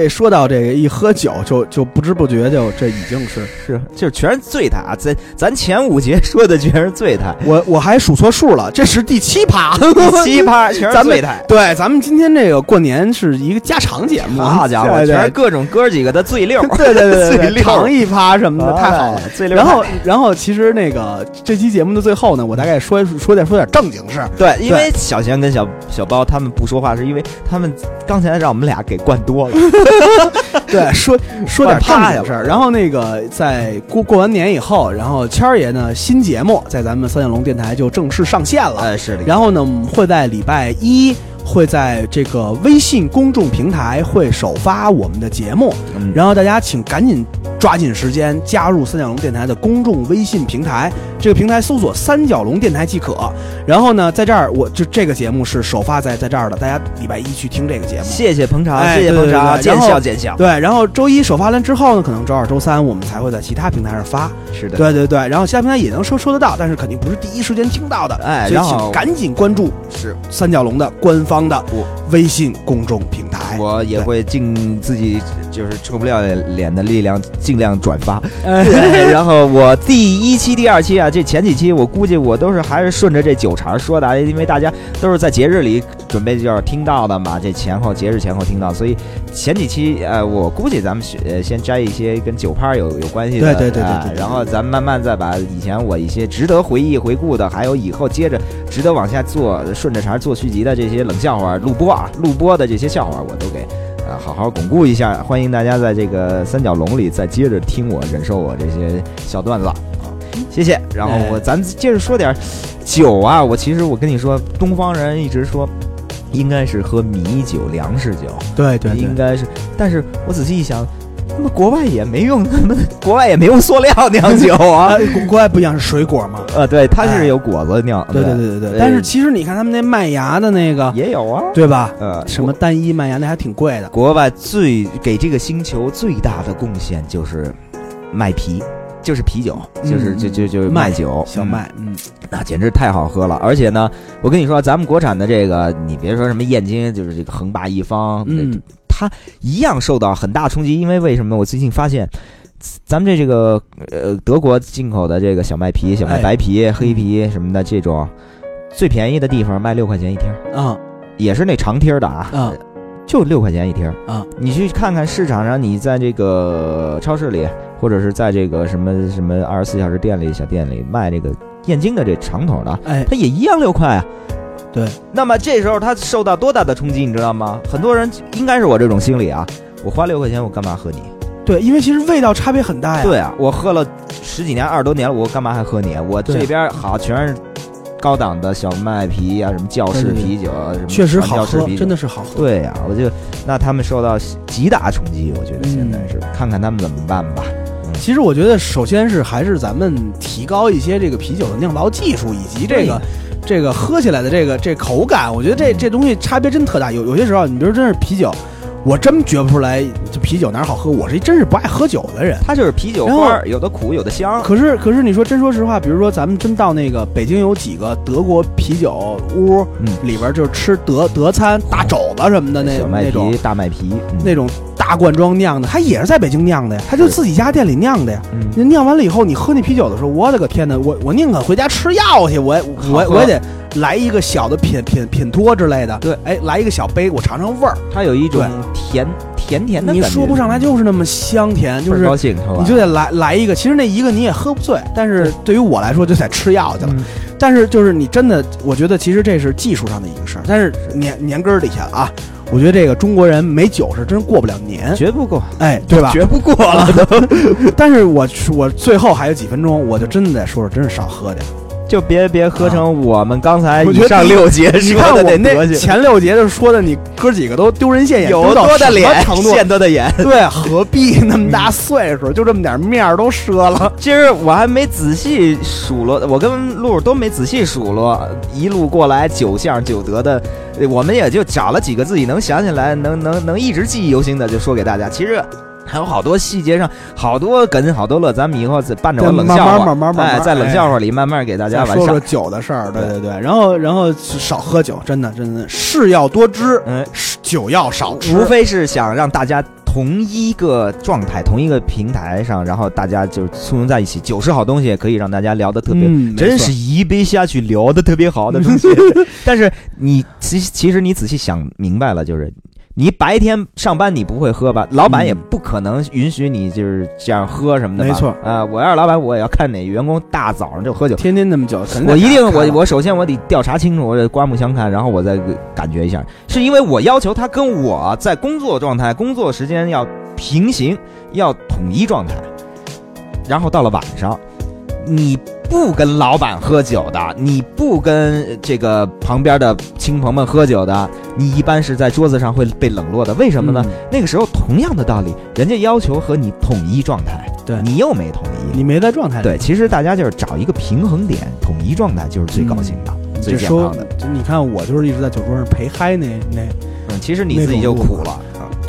Speaker 3: 这说到这个一喝酒就就不知不觉就这已经是
Speaker 4: 是，就是全是醉态啊！咱咱前五节说的全是醉态，
Speaker 3: 我我还数错数了，这是第七趴，
Speaker 4: 第七趴 全是醉态。
Speaker 3: 对，咱们今天这个过年是一个加长节目，
Speaker 4: 好家伙，全是各种哥几个的醉溜，
Speaker 3: 对对对 长一趴什么的，太好了
Speaker 4: 哎。醉溜
Speaker 3: 然后，然后其实那个这期节目的最后呢，我大概说说点说点正经事。
Speaker 4: 对，因为小贤跟小小包他们不说话，是因为他们刚才让我们俩给灌多了。
Speaker 3: 对，说说点正
Speaker 4: 怕呀
Speaker 3: 经事儿。然后那个在过过完年以后，然后谦儿爷呢新节目在咱们三角龙电台就正式上线了。
Speaker 4: 哎，是的。
Speaker 3: 然后呢，我们会在礼拜一会在这个微信公众平台会首发我们的节目，
Speaker 4: 嗯
Speaker 3: 然后大家请赶紧抓紧时间加入三角龙电台的公众微信平台，这个平台搜索“三角龙电台”即可。然后呢，在这儿我就这个节目是首发在在这儿的，大家礼拜一去听这个节目。
Speaker 4: 谢谢捧场，
Speaker 3: 哎
Speaker 4: 谢谢捧场，见
Speaker 3: 对对对然后
Speaker 4: 笑见笑。
Speaker 3: 对，然后周一首发完之后呢，可能周二、周三我们才会在其他平台上发。
Speaker 4: 是的，
Speaker 3: 对对对，然后其他平台也能收收得到，但是肯定不是第一时间听到的。哎所以
Speaker 4: 哎然后
Speaker 3: 请赶紧关注
Speaker 4: 是
Speaker 3: 三角龙的官方的
Speaker 4: 我
Speaker 3: 微信公众平台。
Speaker 4: 我也会尽自己就是臭不要脸的力量，尽量转发。然后我第一期、第二期啊，这前几期我估计我都是还是顺着这酒茬说的，因为大家都是在节日里准备就要听到的嘛，这前后节日前后听到，所以前几期呃，我估计咱们选呃先摘一些跟酒趴有有关系的，
Speaker 3: 对对对对
Speaker 4: 啊
Speaker 3: 对对
Speaker 4: 然后咱们慢慢再把以前我一些值得回忆回顾的，还有以后接着值得往下做顺着茬做续集的这些冷笑话录播啊，录播的这些笑话我都给。啊，好好巩固一下，欢迎大家在这个三角龙里再接着听我忍受我这些小段子啊，谢谢。然后我咱接着说点酒啊，我其实我跟你说，东方人一直说应该是喝米酒、粮食酒，
Speaker 3: 对对对，
Speaker 4: 应该是，但是我仔细一想，那么国外也没用，他们 国外也没用塑料酿酒啊
Speaker 3: 啊。国国外不一样是水果嘛？
Speaker 4: 呃，对，它是有果子酿，
Speaker 3: 对对对对
Speaker 4: 对
Speaker 3: 对。但是其实你看他们那麦芽的那个，
Speaker 4: 也有啊，
Speaker 3: 对吧？
Speaker 4: 呃，
Speaker 3: 什么单一麦芽那还挺贵的。
Speaker 4: 国外最给这个星球最大的贡献就是麦皮，就是啤酒，就是
Speaker 3: 嗯
Speaker 4: 就就就是
Speaker 3: 麦
Speaker 4: 麦酒，
Speaker 3: 小麦，嗯，
Speaker 4: 那简直太好喝了。而且呢，我跟你说，咱们国产的这个，你别说什么燕京，就是这个横霸一方，
Speaker 3: 嗯，
Speaker 4: 它一样受到很大冲击。因为为什么？我最近发现，咱们这这个呃德国进口的这个小麦皮、小麦
Speaker 3: 哎
Speaker 4: 白皮、黑皮什么的这种，最便宜的地方卖六块钱一听儿，
Speaker 3: 啊
Speaker 4: 也是那长听儿的啊，
Speaker 3: 嗯
Speaker 4: 就六块钱一听儿。
Speaker 3: 啊，
Speaker 4: 你去看看市场上，你在这个超市里，或者是在这个什么什么二十四小时店里、小店里卖这个燕京的这长筒的，
Speaker 3: 哎，
Speaker 4: 它也一样六块啊。
Speaker 3: 对，
Speaker 4: 那么这时候他受到多大的冲击，你知道吗？很多人应该是我这种心理啊，我花六块钱，我干嘛喝你？
Speaker 3: 对，因为其实味道差别很大呀。
Speaker 4: 对啊，我喝了十几年、二十多年了，我干嘛还喝你？我这边好全是高档的小麦啤啊，什么教式
Speaker 3: 对对对
Speaker 4: 啤酒啊，什么
Speaker 3: 确实好喝，真的是好喝。
Speaker 4: 对呀、我就那他们受到极大冲击，我觉得现在是、
Speaker 3: 嗯
Speaker 4: 看看他们怎么办吧。
Speaker 3: 其实我觉得，首先是还是咱们提高一些这个啤酒的酿造技术，以及这个这个喝起来的这个这口感。我觉得这这东西差别真特大。有有些时候，你比如真是啤酒，我真觉不出来这啤酒哪儿好喝。我是一真是不爱喝酒的人。
Speaker 4: 它就是啤酒花儿，有的苦，有的香。
Speaker 3: 可是可是你说真说实话，比如说咱们真到那个北京有几个德国啤酒屋，
Speaker 4: 嗯
Speaker 3: 里边就是吃德德餐大肘子什么的那那种、
Speaker 4: 大麦皮，嗯
Speaker 3: 那种大罐装酿的，它也是在北京酿的呀，它就自己家店里酿的呀。
Speaker 4: 嗯
Speaker 3: 人酿完了以后，你喝那啤酒的时候，我的个天呐，我我宁可回家吃药去，我也我我也得来一个小的品品品托之类的。
Speaker 4: 对，
Speaker 3: 哎，来一个小杯，我尝尝味儿。
Speaker 4: 它有一种甜甜甜的
Speaker 3: 你说不上来就是那么香甜，就是
Speaker 4: 高兴是吧？
Speaker 3: 你就得来来一个。其实那一个你也喝不醉，但是对于我来说就得吃药去了。
Speaker 4: 嗯
Speaker 3: 但是就是你真的，我觉得其实这是技术上的一个事儿。但是年年根儿底下啊，我觉得这个中国人没酒是真过不了年，
Speaker 4: 绝不过，
Speaker 3: 哎，对吧？
Speaker 4: 绝不过了都，
Speaker 3: 但是我我最后还有几分钟，我就真的得说说，真是少喝点。
Speaker 4: 就别别喝成我们刚才上六节
Speaker 3: 你看
Speaker 4: 说的
Speaker 3: 我那
Speaker 4: 德行，
Speaker 3: 前六节就说的，你哥几个都丢人现眼，
Speaker 4: 有多的脸
Speaker 3: 程度？
Speaker 4: 现多的眼。
Speaker 3: 对，何必那么大岁数，就这么点面儿都折了？
Speaker 4: 今儿我还没仔细数落，我跟露都没仔细数落，一路过来九项九德的，呃我们也就找了几个自己能想起来、能能能一直记忆犹新的，就说给大家。其实还有好多细节上，好多梗，好多乐，咱们以后再伴着我冷笑话，
Speaker 3: 慢慢慢慢
Speaker 4: 哎，在冷笑话里慢慢给大家
Speaker 3: 说说。酒的事儿，对对对，然后然后少喝酒，真的真的事要多知，
Speaker 4: 嗯，
Speaker 3: 酒要少吃。
Speaker 4: 无非是想让大家同一个状态、同一个平台上，然后大家就簇拥在一起。酒是好东西，可以让大家聊得特别，
Speaker 3: 嗯
Speaker 4: 真是一杯下去聊得特别好的东西。但是你其其实你仔细想明白了，就是。你白天上班你不会喝吧？老板也不可能允许你就是这样喝什么的吧。
Speaker 3: 没错
Speaker 4: 啊、我要是老板，我也要看哪员工大早上就喝酒。
Speaker 3: 天天那么酒，肯定
Speaker 4: 我一定，我我首先我得调查清楚，我得刮目相看，然后我再感觉一下，是因为我要求他跟我在工作状态、工作时间要平行，要统一状态。然后到了晚上，你不跟老板喝酒的，你不跟这个旁边的亲朋们喝酒的，你一般是在桌子上会被冷落的。为什么呢？
Speaker 3: 嗯
Speaker 4: 那个时候同样的道理，人家要求和你统一状态，
Speaker 3: 对
Speaker 4: 你又没统一，
Speaker 3: 你没在状态。
Speaker 4: 对，其实大家就是找一个平衡点，统一状态就是最高兴的、最健康的。，
Speaker 3: 就你看我就是一直在酒桌上陪嗨那那
Speaker 4: 嗯，其实你自己就苦了。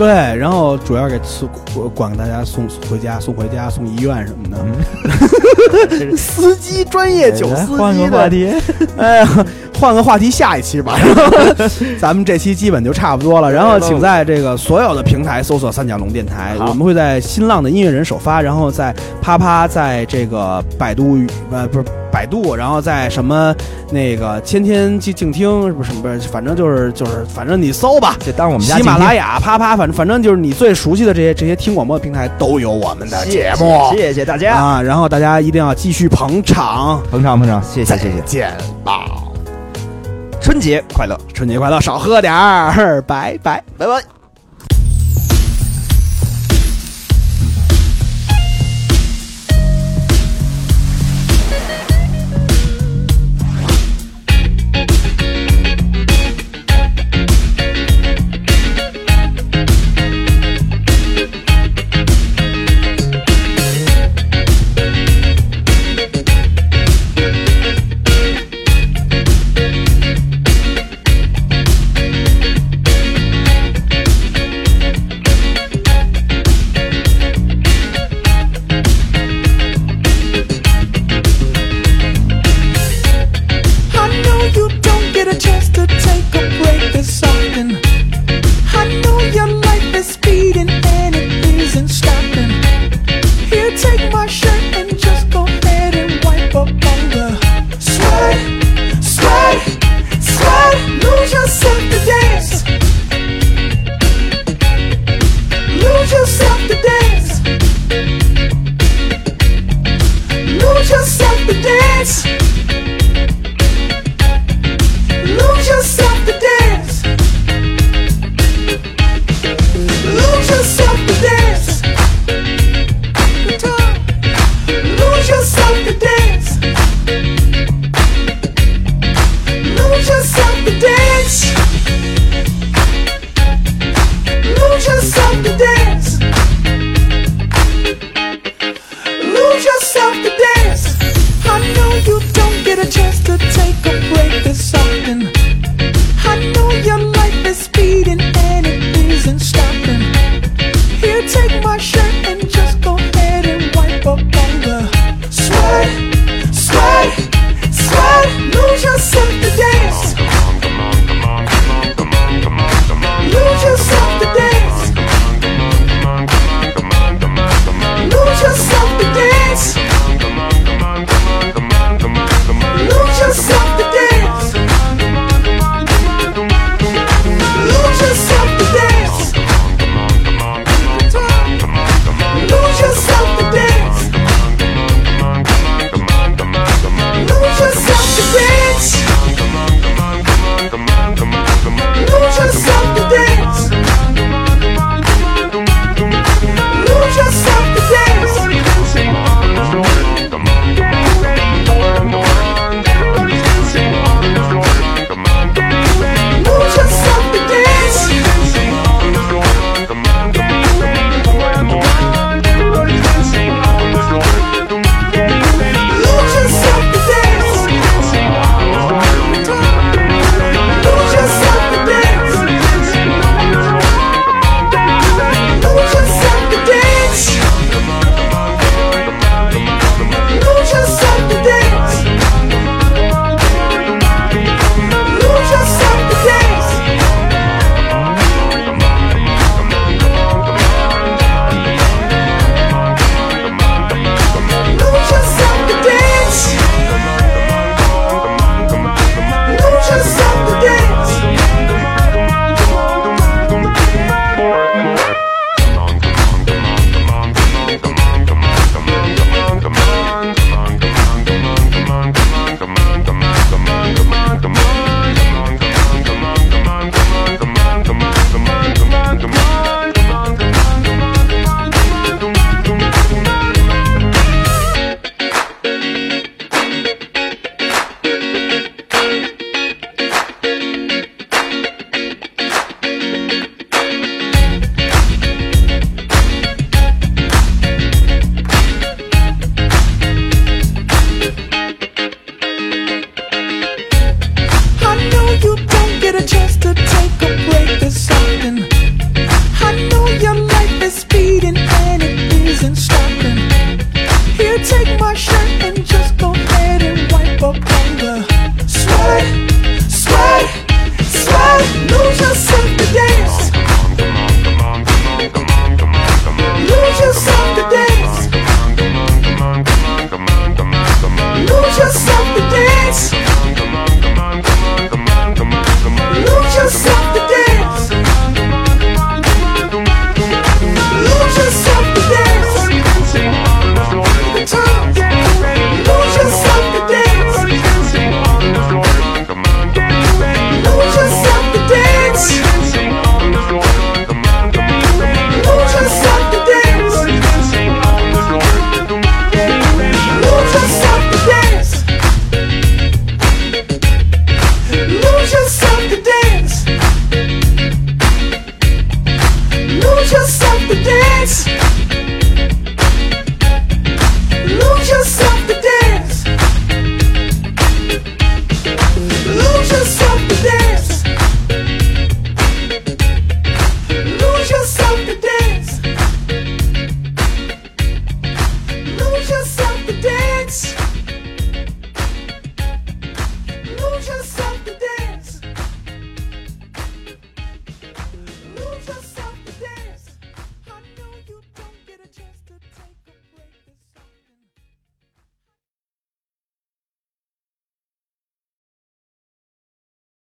Speaker 4: 啊
Speaker 3: 对，然后主要给送管大家送回家、送回家、送医院什么的。司机专业酒司机
Speaker 4: 换个话
Speaker 3: 的，
Speaker 4: 题，
Speaker 3: 哎呀，换个话题，下一期吧。咱们这期基本就差不多了。然后请在这个所有的平台搜索“三角龙电台”，我们会在新浪的音乐人首发，然后在啪啪，在这个百度呃不是百度，然后在什么那个天天静静听不是不是，反正就是就是反正你搜吧。
Speaker 4: 就当我们家
Speaker 3: 喜马拉雅、啪啪，反正反正就是你最熟悉的这些这些听广播的平台都有我们的节目
Speaker 4: 谢谢大家，
Speaker 3: 啊。然后大家一定要继续捧场，
Speaker 4: 捧场捧场，谢谢谢谢，
Speaker 3: 见吧，
Speaker 4: 春节快乐，
Speaker 3: 春节快乐，少喝点儿，拜拜。
Speaker 4: 拜拜。